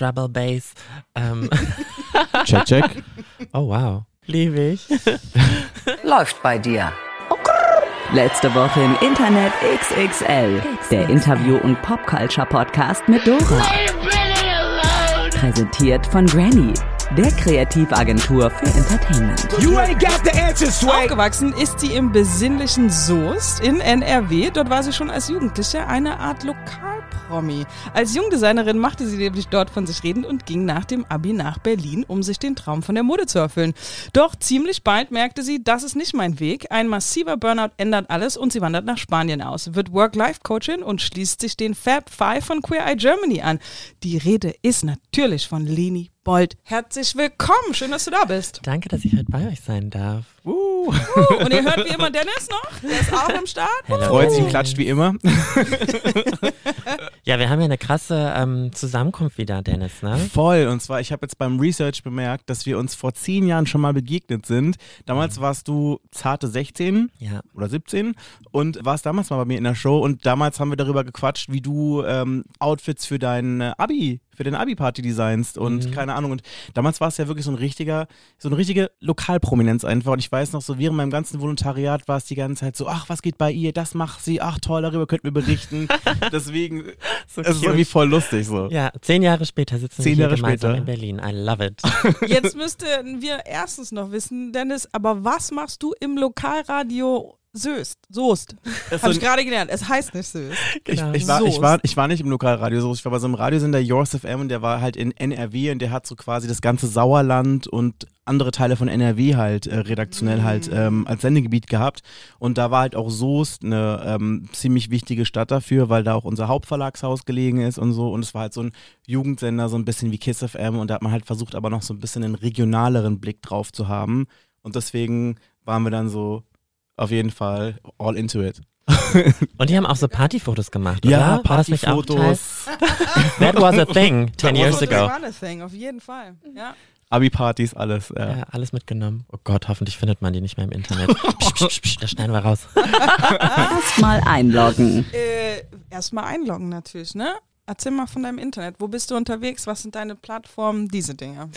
Treble Bass. Ähm, Check, check. oh wow, liebe ich. Läuft bei dir. Letzte Woche im Internet XXL. Der Interview- und Popculture-Podcast mit Dora. Präsentiert von Granny, der Kreativagentur für Entertainment. You ain't got the answer, Sway. Aufgewachsen ist sie im besinnlichen Soest in NRW. Dort war sie schon als Jugendliche eine Art Lokalpromi. Als Jungdesignerin machte sie nämlich dort von sich reden und ging nach dem Abi nach Berlin, um sich den Traum von der Mode zu erfüllen. Doch ziemlich bald merkte sie, das ist nicht mein Weg. Ein massiver Burnout ändert alles und sie wandert nach Spanien aus, wird Work-Life-Coachin und schließt sich den Fab Five von Queer Eye Germany an. Die Rede ist natürlich von Leni Bold. Herzlich willkommen, schön, dass du da bist. Danke, dass ich heute bei euch sein darf. Uh, und ihr hört wie immer Dennis noch, der ist auch am Start. Hello. Freut sich, klatscht wie immer. Ja, wir haben ja eine krasse ähm, Zusammenkunft wieder, Dennis, ne? Voll. Und zwar, ich habe jetzt beim Research bemerkt, dass wir uns vor zehn Jahren schon mal begegnet sind. Damals warst du zarte 16 Ja. oder 17 und warst damals mal bei mir in der Show und damals haben wir darüber gequatscht, wie du ähm, Outfits für dein äh, Abi, für deine Abi-Party designst und keine Ahnung. Und damals war es ja wirklich so ein richtiger, so eine richtige Lokalprominenz einfach. Und ich weiß noch so, während meinem ganzen Volontariat war es die ganze Zeit so, ach, was geht bei ihr, das macht sie, ach toll, darüber könnten wir berichten. Deswegen, So es ist cute. irgendwie voll lustig so. Ja, zehn Jahre später sitzen Zehn wir Jahre hier gemeinsam später. in Berlin. I love it. Jetzt müssten wir erstens noch wissen, Dennis, aber was machst du im Lokalradio Söst? Soest. Habe so ich gerade gelernt. Es heißt nicht Söst. Genau. Ich, ich, war, ich, Soest. war, ich war nicht im Lokalradio so, ich war bei so einem Radiosender Yours FM und der war halt in NRW und der hat so quasi das ganze Sauerland und andere Teile von NRW halt äh, redaktionell halt ähm, als Sendegebiet gehabt und da war halt auch Soest eine ähm, ziemlich wichtige Stadt dafür, weil da auch unser Hauptverlagshaus gelegen ist und so und es war halt so ein Jugendsender, so ein bisschen wie Kiss FM und da hat man halt versucht aber noch so ein bisschen einen regionaleren Blick drauf zu haben und deswegen waren wir dann so auf jeden Fall all into it. Und die haben auch so Partyfotos gemacht, Ja, oder? Teil? Partyfotos, That was a thing 10 years Das ago. war eine Thing, auf jeden Fall. Ja. Abi-Partys, alles. Ja. Ja, alles mitgenommen. Oh Gott, hoffentlich findet man die nicht mehr im Internet. psch, psch, psch, psch, das schneiden wir raus. Erstmal einloggen. Äh, Erstmal einloggen natürlich, ne? Erzähl mal von deinem Internet. Wo bist du unterwegs? Was sind deine Plattformen? Diese Dinge.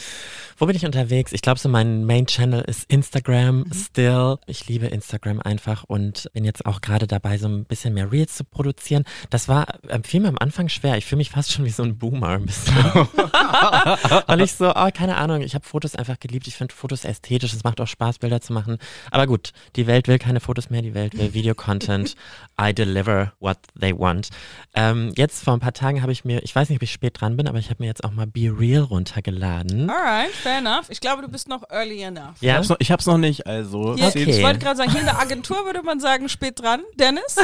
Wo bin ich unterwegs? Ich glaube, so mein Main-Channel ist Instagram still. Ich liebe Instagram einfach und bin jetzt auch gerade dabei, so ein bisschen mehr Reels zu produzieren. Das war ähm, fiel mir am Anfang schwer. Ich fühle mich fast schon wie so ein Boomer ein bisschen. Weil ich so, oh, keine Ahnung, ich habe Fotos einfach geliebt. Ich finde Fotos ästhetisch. Es macht auch Spaß, Bilder zu machen. Aber gut, die Welt will keine Fotos mehr, die Welt will Video-Content. I deliver what they want. Ähm, jetzt vor ein paar Tagen habe ich mir, ich weiß nicht, ob ich spät dran bin, aber ich habe mir jetzt auch mal Be Real runtergeladen. Alright, fair enough. Ich glaube, du bist noch early enough. Ja, Ich hab's noch, ich hab's noch nicht, also. Hier, Okay. Ich wollte gerade sagen, hier in der Agentur würde man sagen, spät dran, Dennis.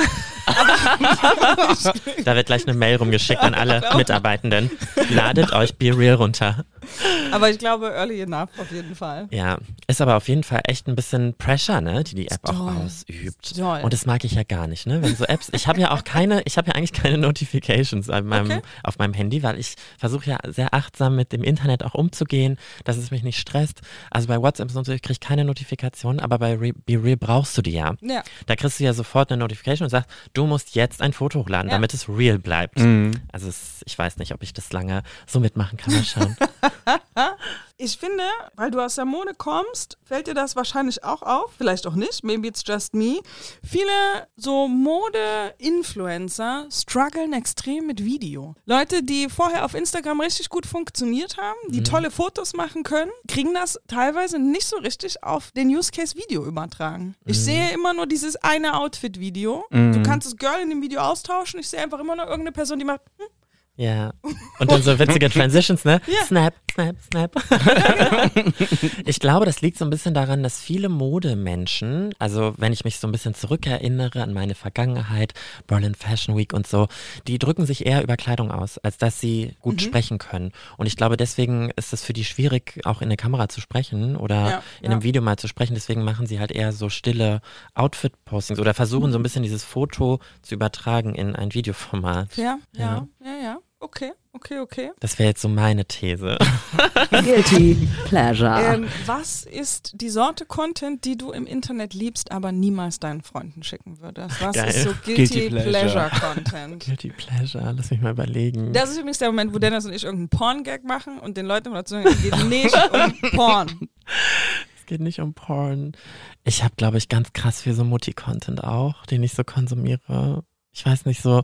Da wird gleich eine Mail rumgeschickt an alle Mitarbeitenden. Ladet euch Be Real runter. Aber ich glaube, early enough auf jeden Fall. Ja, ist aber auf jeden Fall echt ein bisschen Pressure, ne, die die App auch ausübt. Und das mag ich ja gar nicht, ne, wenn so Apps, ich habe ja auch keine, ich habe ja eigentlich keine Notifications auf meinem, Okay. auf meinem Handy, weil ich versuche ja sehr achtsam mit dem Internet auch umzugehen, dass es mich nicht stresst. Also bei WhatsApp und so, ich kriege keine Notifikation, aber bei Re Be Real brauchst du die ja. Ja. Da kriegst du ja sofort eine Notification und sagst, du musst jetzt ein Foto hochladen, Ja. damit es real bleibt. Mhm. Also es, ich weiß nicht, ob ich das lange so mitmachen kann. Mal schauen. Ich finde, weil du aus der Mode kommst, fällt dir das wahrscheinlich auch auf. Vielleicht auch nicht. Maybe it's just me. Viele so Mode-Influencer strugglen extrem mit Video. Leute, die vorher auf Instagram richtig gut funktioniert haben, die tolle Fotos machen können, kriegen das teilweise nicht so richtig auf den Use Case Video übertragen. Ich sehe immer nur dieses eine Outfit-Video. Du kannst das Girl in dem Video austauschen. Ich sehe einfach immer nur irgendeine Person, die macht, hm, Ja. Und dann so witzige Transitions, ne? Ja. Snap, snap, snap. ich glaube, das liegt so ein bisschen daran, dass viele Modemenschen, also wenn ich mich so ein bisschen zurückerinnere an meine Vergangenheit, Berlin Fashion Week und so, die drücken sich eher über Kleidung aus, als dass sie gut Mhm. sprechen können. Und ich glaube, deswegen ist es für die schwierig, auch in eine Kamera zu sprechen oder Ja, in einem ja. Video mal zu sprechen. Deswegen machen sie halt eher so stille Outfit-Postings oder versuchen so ein bisschen dieses Foto zu übertragen in ein Videoformat. ja, ja, ja. Okay, okay, okay. Das wäre jetzt so meine These. Guilty Pleasure. Ähm, was ist die Sorte Content, die du im Internet liebst, aber niemals deinen Freunden schicken würdest? Was Geil. ist so Guilty, Guilty Pleasure. Pleasure. Content? Guilty Pleasure, lass mich mal überlegen. Das ist übrigens der Moment, wo Dennis und ich irgendeinen Porn-Gag machen und den Leuten mal dazu sagen, es geht nicht um Porn. Es geht nicht um Porn. Ich habe, glaube ich, ganz krass viel so Mutti-Content auch, den ich so konsumiere. Ich weiß nicht, so,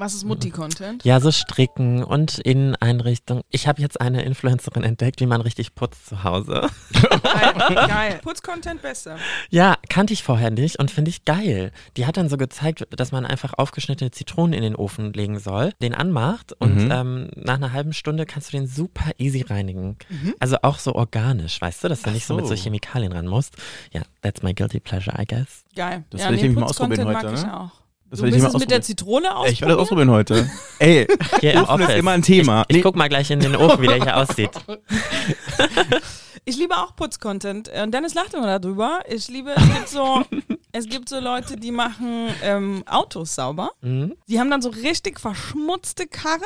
Was ist Mutti-Content? ja, so Stricken und Inneneinrichtung. Ich habe jetzt eine Influencerin entdeckt, wie man richtig putzt zu Hause. Geil. Geil. Putz-Content besser. Ja, kannte ich vorher nicht und finde ich geil. Die hat dann so gezeigt, dass man einfach aufgeschnittene Zitronen in den Ofen legen soll, den anmacht und Mhm. ähm, nach einer halben Stunde kannst du den super easy reinigen. Also auch so organisch, weißt du, dass du Ach nicht so mit so. Chemikalien ran musst. Ja, that's my guilty pleasure, I guess. Geil. Das ja, will ich nee, nämlich mal ausprobieren mag heute, ich ne? auch. Das du will ich willst mal es mit der ausprobieren. Zitrone Ey, ich will das ausprobieren? ausprobieren heute. Ey, Hier im Ofen ist immer ein Thema. Ich Nee. guck mal gleich in den Ofen, wie der hier aussieht. Ich liebe auch Putz-Content. Und Dennis lacht immer darüber. Ich liebe, es gibt so, es gibt so Leute, die machen ähm, Autos sauber. Mhm. Die haben dann so richtig verschmutzte Karren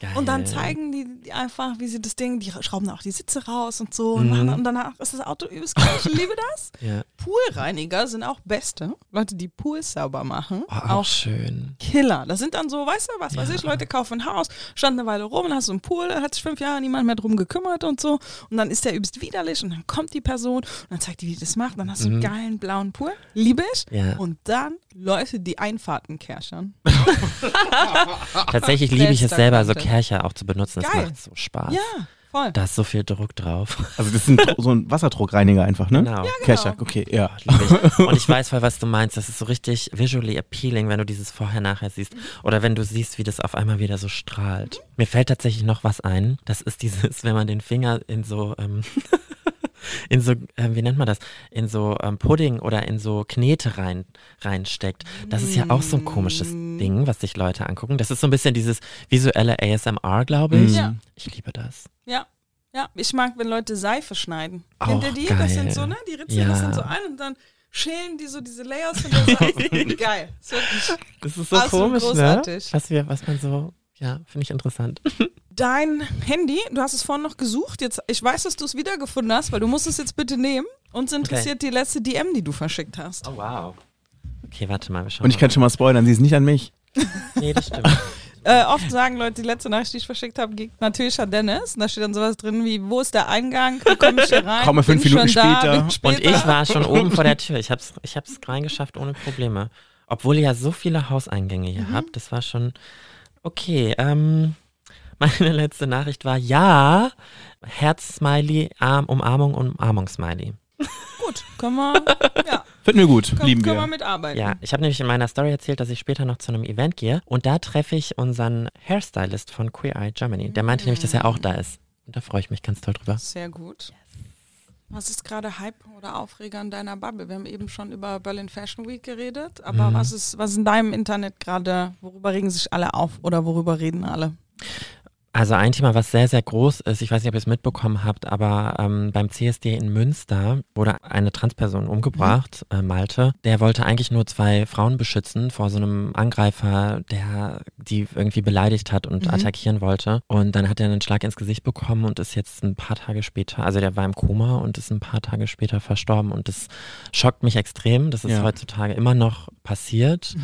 Geil. und dann zeigen die, einfach, wie sie das Ding, die schrauben auch die Sitze raus und so und, Mhm. machen, und danach ist das Auto übelst geil. Ich liebe das. Ja. Poolreiniger sind auch beste. Leute, die Pools sauber machen. Oh, auch auch schön. Killer. Das sind dann so, weißt du, was weiß ich, Leute kaufen ein Haus, stand eine Weile rum, dann hast du einen Pool, da hat sich fünf Jahre niemand mehr drum gekümmert und so. Und dann ist der übelst widerlich und dann kommt die Person und dann zeigt die, wie die das macht. Dann hast du einen geilen blauen Pool. Liebe ich. Ja. Und dann Leute, die Einfahrten kerchern. Tatsächlich liebe ich es selber, so. Kercher auch zu benutzen. Das Geil. macht so Spaß. Ja, voll. Da ist so viel Druck drauf. Also das ist ein, so ein Wasserdruckreiniger einfach, ne? Genau. Kerchak, okay, ja. Lieb ich. Und ich weiß voll, was du meinst. Das ist so richtig visually appealing, wenn du dieses vorher-nachher siehst. Oder wenn du siehst, wie das auf einmal wieder so strahlt. Mir fällt tatsächlich noch was ein. Das ist dieses, wenn man den Finger in so, ähm, in so, ähm, wie nennt man das? In so ähm, Pudding oder in so Knete rein, reinsteckt. Das ist ja auch so ein komisches Ding, was sich Leute angucken. Das ist so ein bisschen dieses visuelle ASMR, glaube ich. Ja. Ich liebe das. Ja. Ja, ich mag, wenn Leute Seife schneiden. Auch Kennt ihr die? geil. Das sind so, ne? Die ritzen Ja. das dann so ein und dann schälen die so diese Layers von der Seife. Geil. Das ist so Absolut komisch, großartig. ne? Was wir, was man so, ja, finde ich interessant. Dein Handy, du hast es vorhin noch gesucht. Jetzt, ich weiß, dass du es wiedergefunden hast, weil du musst es jetzt bitte nehmen. Uns interessiert die letzte DM, die du verschickt hast. Oh, wow. Okay, warte mal, wir schauen Und ich kann schon mal spoilern, sie ist nicht an mich. mal. Nee, das stimmt. Äh, oft sagen Leute, die letzte Nachricht, die ich verschickt habe, geht natürlich an Dennis. Und da steht dann sowas drin wie, wo ist der Eingang? Wie komme ich hier rein? Komme fünf Bin Minuten schon da, später. später. Und ich war schon oben vor der Tür. Ich hab's, ich hab's reingeschafft ohne Probleme. Obwohl ihr ja so viele Hauseingänge hier habt. Das war schon okay. Ähm, meine letzte Nachricht war ja, Herz-Smiley, Arm, Umarmung, Umarmung-Smiley. Gut, können wir, ja, Finden wir gut, können, lieben können wir wir. mitarbeiten. Ja, ich habe nämlich in meiner Story erzählt, dass ich später noch zu einem Event gehe und da treffe ich unseren Hairstylist von Queer Eye Germany. Der meinte nämlich, dass er auch da ist. Und da freue ich mich ganz toll drüber. Sehr gut. Was ist gerade Hype oder Aufreger in deiner Bubble? Wir haben eben schon über Berlin Fashion Week geredet, aber Mhm. was ist, was ist in deinem Internet gerade, worüber regen sich alle auf oder worüber reden alle? Also ein Thema, was sehr, sehr groß ist, ich weiß nicht, ob ihr es mitbekommen habt, aber ähm, beim CSD in Münster wurde eine Transperson umgebracht, äh, Malte. Der wollte eigentlich nur zwei Frauen beschützen vor so einem Angreifer, der die irgendwie beleidigt hat und Mhm. attackieren wollte. Und dann hat er einen Schlag ins Gesicht bekommen und ist jetzt ein paar Tage später, also der war im Koma und ist ein paar Tage später verstorben. Und das schockt mich extrem. Das ist Ja. heutzutage immer noch passiert.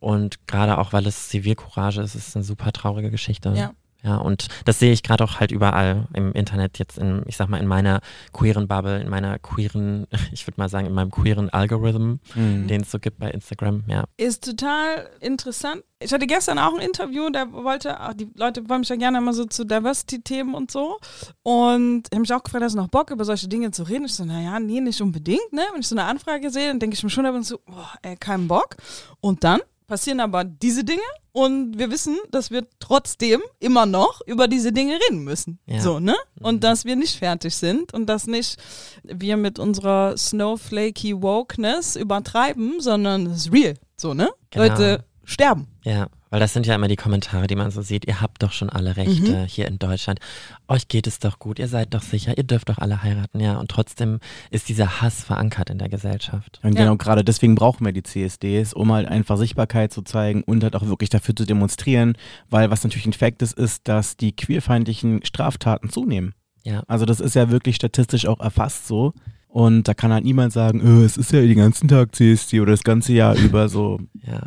Und gerade auch, weil es Zivilcourage ist, ist es eine super traurige Geschichte. Ja. Ja, und das sehe ich gerade auch halt überall im Internet, jetzt in, ich sag mal, in meiner queeren Bubble, in meiner queeren, ich würde mal sagen, in meinem queeren Algorithm, Mhm. den es so gibt bei Instagram, ja. Ist total interessant. Ich hatte gestern auch ein Interview, der wollte, ach, die Leute wollen mich ja gerne immer so zu Diversity-Themen und so. Und ich habe mich auch gefragt, hast du noch Bock, über solche Dinge zu reden? Ich so, naja, nee, nicht unbedingt, ne? Wenn ich so eine Anfrage sehe, dann denke ich mir schon ab und zu, boah, ey, keinen Bock. Und dann passieren aber diese Dinge und wir wissen, dass wir trotzdem immer noch über diese Dinge reden müssen. Ja. So, ne? Und dass wir nicht fertig sind und dass nicht wir mit unserer snowflakey Wokeness übertreiben, sondern es ist real. So, ne? Genau. Leute sterben. Ja, Weil das sind ja immer die Kommentare, die man so sieht. Ihr habt doch schon alle Rechte Mhm. hier in Deutschland. Euch geht es doch gut. Ihr seid doch sicher. Ihr dürft doch alle heiraten. Ja, und trotzdem ist dieser Hass verankert in der Gesellschaft. Und Ja. genau gerade deswegen brauchen wir die CSDs, um halt einfach Sichtbarkeit zu zeigen und halt auch wirklich dafür zu demonstrieren, weil was natürlich ein Fakt ist, ist, dass die queerfeindlichen Straftaten zunehmen. Ja. Also das ist ja wirklich statistisch auch erfasst so. Und da kann halt niemand sagen, "Äh, es ist ja den ganzen Tag CSD oder das ganze Jahr über so. Ja.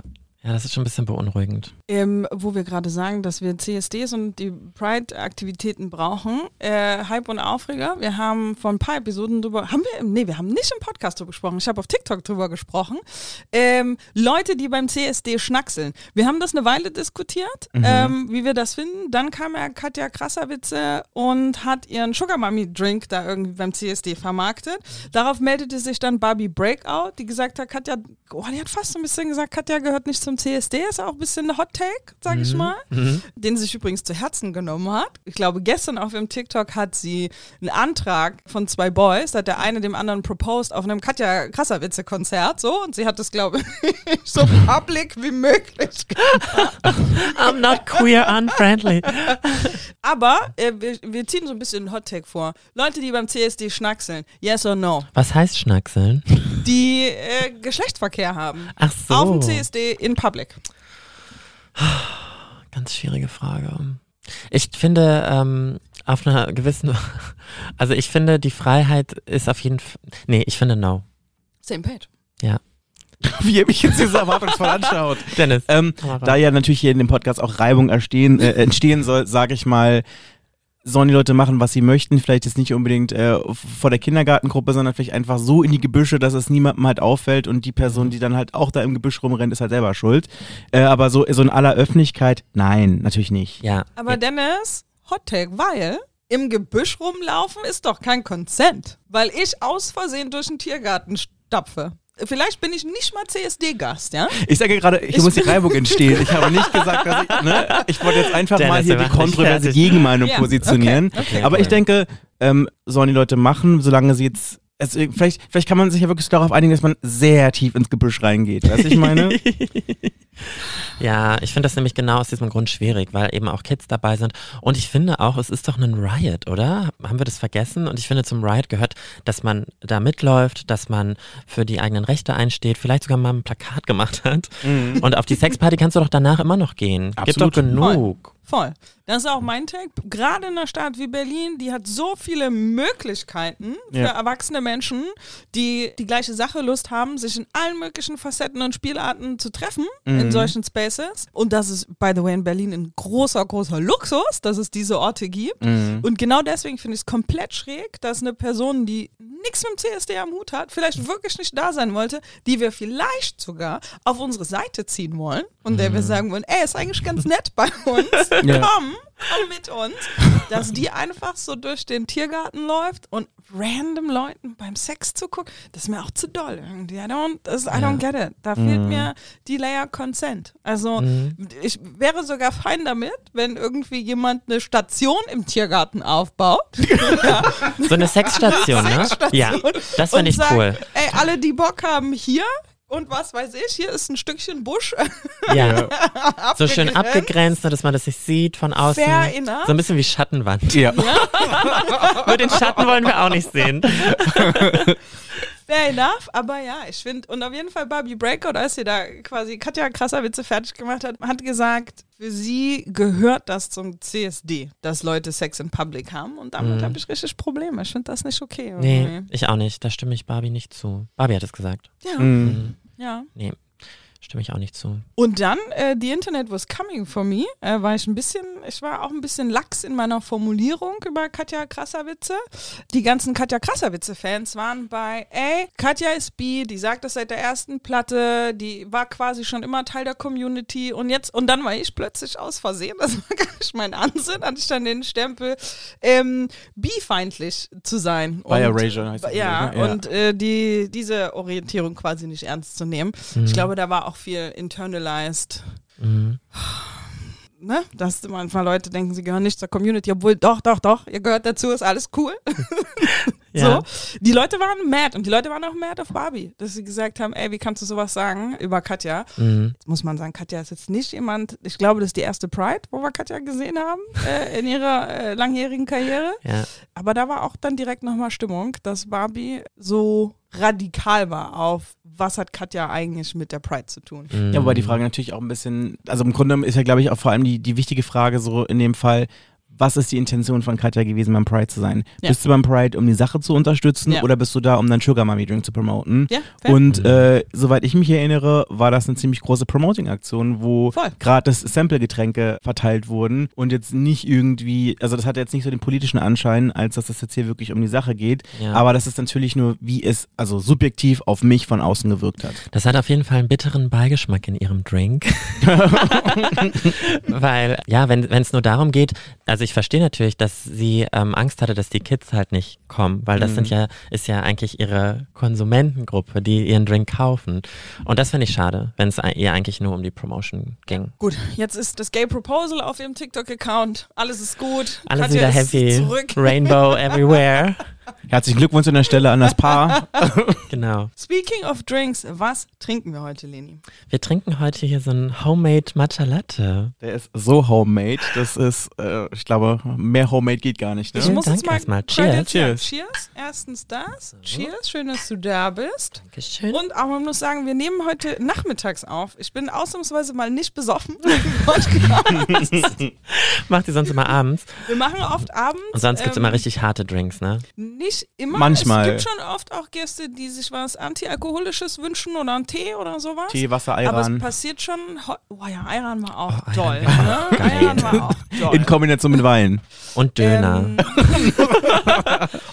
Ja, das ist schon ein bisschen beunruhigend. Ähm, wo wir gerade sagen, dass wir CSDs und die Pride-Aktivitäten brauchen. Äh, Hype und Aufreger. Wir haben vor ein paar Episoden drüber, haben wir, nee, wir haben nicht im Podcast drüber gesprochen. Ich habe auf TikTok drüber gesprochen. Ähm, Leute, die beim CSD schnackseln. Wir haben das eine Weile diskutiert, ähm, wie wir das finden. Dann kam ja Katja Krasserwitze und hat ihren Sugar Mummy Drink da irgendwie beim CSD vermarktet. Darauf meldete sich dann Barbie Breakout, die gesagt hat, Katja, oh, die hat fast ein bisschen gesagt, Katja gehört nicht zum CSD, ist auch ein bisschen ein Hot Take, sag ich mal, den sie sich übrigens zu Herzen genommen hat. Ich glaube, gestern auf ihrem TikTok hat sie einen Antrag von zwei Boys, da hat der eine dem anderen proposed auf einem Katja Krasserwitze Konzert, so, und sie hat das, glaube ich, so public wie möglich I'm not queer unfriendly. Aber äh, wir, wir ziehen so ein bisschen einen Hot Take vor. Leute, die beim CSD schnackseln, yes or no, Was heißt Schnackseln? die äh, Geschlechtsverkehr haben. Ach so. Auf dem CSD in Public. Ganz schwierige Frage. Ich finde, ähm, auf einer gewissen, also ich finde, die Freiheit ist auf jeden Fall, nee, ich finde no. Same page. Ja. Wie ihr mich jetzt so erwartungsvoll anschaut. Dennis. Ähm, da ja natürlich hier in dem Podcast auch Reibung erstehen, äh, entstehen soll, sage ich mal, sollen die Leute machen, was sie möchten. Vielleicht jetzt nicht unbedingt äh, vor der Kindergartengruppe, sondern vielleicht einfach so in die Gebüsche, dass es niemandem halt auffällt und die Person, die dann halt auch da im Gebüsch rumrennt, ist halt selber schuld. Äh, aber so, so in aller Öffentlichkeit, nein, natürlich nicht. Ja. Aber Dennis, Hot Take, weil im Gebüsch rumlaufen ist doch kein Consent. Weil ich aus Versehen durch den Tiergarten stapfe. Vielleicht bin ich nicht mal CSD-Gast, ja? Ich sage gerade, hier Ich muss die Reibung entstehen. Ich habe nicht gesagt, dass ich, ne, ich wollte jetzt einfach Dennis, mal hier die kontroverse. Gegenmeinung Ja, positionieren. okay, okay. Aber ich cool. denke, ähm, sollen die Leute machen, solange sie jetzt, also vielleicht, vielleicht kann man sich ja wirklich darauf einigen, dass man sehr tief ins Gebüsch reingeht. Weißt du, ich meine? Ja, ich finde das nämlich genau aus diesem Grund schwierig, weil eben auch Kids dabei sind. Und ich finde auch, es ist doch ein Riot, oder? Haben wir das vergessen? Und ich finde, zum Riot gehört, dass man da mitläuft, dass man für die eigenen Rechte einsteht, vielleicht sogar mal ein Plakat gemacht hat. Und auf die Sexparty kannst du doch danach immer noch gehen. Gibt doch Absolut. genug. Voll. Das ist auch mein Take. Gerade in einer Stadt wie Berlin, die hat so viele Möglichkeiten für Ja. erwachsene Menschen, die die gleiche Sache Lust haben, sich in allen möglichen Facetten und Spielarten zu treffen in solchen Spaces. Und das ist, by the way, in Berlin ein großer, großer Luxus, dass es diese Orte gibt. Und genau deswegen finde ich es komplett schräg, dass eine Person, die nichts mit dem CSD am Hut hat, vielleicht wirklich nicht da sein wollte, die wir vielleicht sogar auf unsere Seite ziehen wollen und der wir sagen wollen, ey, ist eigentlich ganz nett bei uns, Ja. komm, komm mit uns, dass die einfach so durch den Tiergarten läuft und random Leuten beim Sex zuguckt, das ist mir auch zu doll irgendwie. I don't, das, I don't get it. Da fehlt mir die Layer Consent. Also ich wäre sogar fein damit, wenn irgendwie jemand eine Station im Tiergarten aufbaut. ja, So eine Sexstation, ne? Sexstation. Ja, das finde ich sagt, cool. Ey, alle, die Bock haben, hier und was weiß ich, hier ist ein Stückchen Busch. Ja. So schön abgegrenzt. dass man das nicht sieht von außen. Fair enough. So ein bisschen wie Schattenwand. Ja. Nur den Schatten wollen wir auch nicht sehen. Fair enough, aber ja, ich finde, und auf jeden Fall Barbie Breakout, als sie da quasi Katja krasser Witze fertig gemacht hat, hat gesagt, für sie gehört das zum CSD, dass Leute Sex in Public haben und damit habe ich richtig Probleme. Ich finde das nicht okay. Nee, irgendwie. ich auch nicht. Da stimme ich Barbie nicht zu. Barbie hat es gesagt. Ja, Mhm. ja. Nee, stimme ich auch nicht zu. Und dann, äh, The Internet was coming for me, äh, war ich ein bisschen, ich war auch ein bisschen lax in meiner Formulierung über Katja Krasserwitze. Die ganzen Katja Krasserwitze-Fans waren bei, ey, Katja ist bi, die sagt das seit der ersten Platte, die war quasi schon immer Teil der Community und jetzt, und dann war ich plötzlich aus Versehen, das war gar nicht mein Ansinn, hatte ich dann den Stempel, ähm, bi-feindlich zu sein. Bei Und- Erasure heißt das, Ja, ne? Ja. und äh, die, diese Orientierung quasi nicht ernst zu nehmen. Ich glaube, da war auch viel internalized. Mhm. Ne? Dass manchmal Leute denken, sie gehören nicht zur Community, obwohl doch, doch, doch, ihr gehört dazu, ist alles cool. Ja. So. Die Leute waren mad und die Leute waren auch mad auf Barbie, dass sie gesagt haben, ey, wie kannst du sowas sagen über Katja? Mhm. Jetzt muss man sagen, Katja ist jetzt nicht jemand, ich glaube, das ist die erste Pride, wo wir Katja gesehen haben äh, in ihrer äh, langjährigen Karriere. Ja. Aber da war auch dann direkt nochmal Stimmung, dass Barbie so radikal war auf, was hat Katja eigentlich mit der Pride zu tun. Mhm. Ja, wobei die Frage natürlich auch ein bisschen, also im Grunde ist ja, glaube ich, auch vor allem die, die wichtige Frage so in dem Fall, was ist die Intention von Katja gewesen, beim Pride zu sein? Ja. Bist du beim Pride, um die Sache zu unterstützen Ja. oder bist du da, um deinen Sugar Mommy Drink zu promoten? Ja, fair. Und äh, soweit ich mich erinnere, war das eine ziemlich große Promoting-Aktion, wo gratis Sample-Getränke verteilt wurden und jetzt nicht irgendwie, also das hat jetzt nicht so den politischen Anschein, als dass das jetzt hier wirklich um die Sache geht. Ja. Aber das ist natürlich nur, wie es also subjektiv auf mich von außen gewirkt hat. Das hat auf jeden Fall einen bitteren Beigeschmack in ihrem Drink. Weil, ja, wenn es nur darum geht, also ich verstehe natürlich, dass sie ähm, Angst hatte, dass die Kids halt nicht kommen, weil das Mhm. sind ja, ist ja eigentlich ihre Konsumentengruppe, die ihren Drink kaufen. Und das finde ich schade, wenn es ihr eigentlich nur um die Promotion ging. Gut, jetzt ist das Gay Proposal auf ihrem TikTok-Account. Alles ist gut. Alles Katja wieder. Zurück. Rainbow everywhere. Herzlichen Glückwunsch an der Stelle an das Paar. Genau. Speaking of Drinks, was trinken wir heute, Leni? Wir trinken heute hier so ein Homemade Matcha Latte. Der ist so homemade. Das ist, äh, ich glaube, mehr homemade geht gar nicht. Ne? Ich Vielen muss Dank jetzt mal erstmal. Cheers. sagen. Cheers. Erstens das. Cheers. Schön, dass du da bist. Dankeschön. Und aber man muss sagen, wir nehmen heute nachmittags auf. Ich bin ausnahmsweise mal nicht besoffen. Macht ihr sonst immer abends. wir machen oft abends. Und sonst gibt's ähm, immer richtig harte Drinks, ne? Nicht immer. Manchmal. Es gibt schon oft auch Gäste, die sich was Antialkoholisches wünschen oder einen Tee oder sowas. Tee, Wasser, Aber es Ayran. passiert schon. ho- Oh ja, Ayran war auch Oh, toll. Ayran war Ne? geil. Ayran war auch toll. In Kombination mit Wein. Und Döner. Ähm,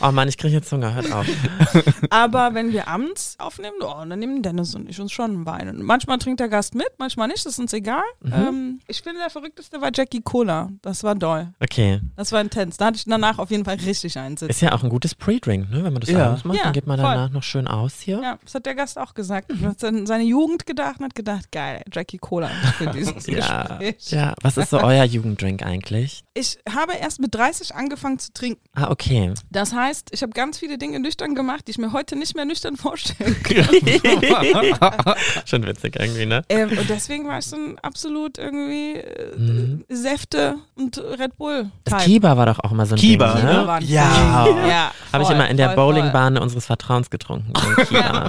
Oh Mann, ich kriege jetzt Hunger, hört auf. aber wenn wir abends aufnehmen, oh, dann nehmen Dennis und ich uns schon einen Wein. Und manchmal trinkt der Gast mit, manchmal nicht, das ist uns egal. Mhm. Ähm, ich finde, der verrückteste war Jackie Cola. Das war doll. Okay. Das war intens. Da hatte ich danach auf jeden Fall richtig einen Sitz. Ist ja auch ein gutes Pre-Drink, ne? Wenn man das Ja. abends macht, Ja, dann geht man voll. danach noch schön aus hier. Ja, das hat der Gast auch gesagt. Er hat an seine Jugend gedacht und hat gedacht, geil, Jackie Cola für dieses Ja, Gespräch. ja. Was ist so euer Jugenddrink eigentlich? Ich habe erst mit 30 angefangen zu trinken. Ah, okay. Das heißt, ich habe ganz viele Dinge nüchtern gemacht, die ich mir heute nicht mehr nüchtern vorstellen kann. Schon witzig irgendwie, ne? ähm, und deswegen war ich so ein absolut irgendwie äh, Mhm. Säfte und Red Bull. Das Type. Kiba war doch auch immer so ein Kiba, Ding, ne? ne? Ja. Ja Habe ich immer in der voll, voll. Bowlingbahn unseres Vertrauens getrunken.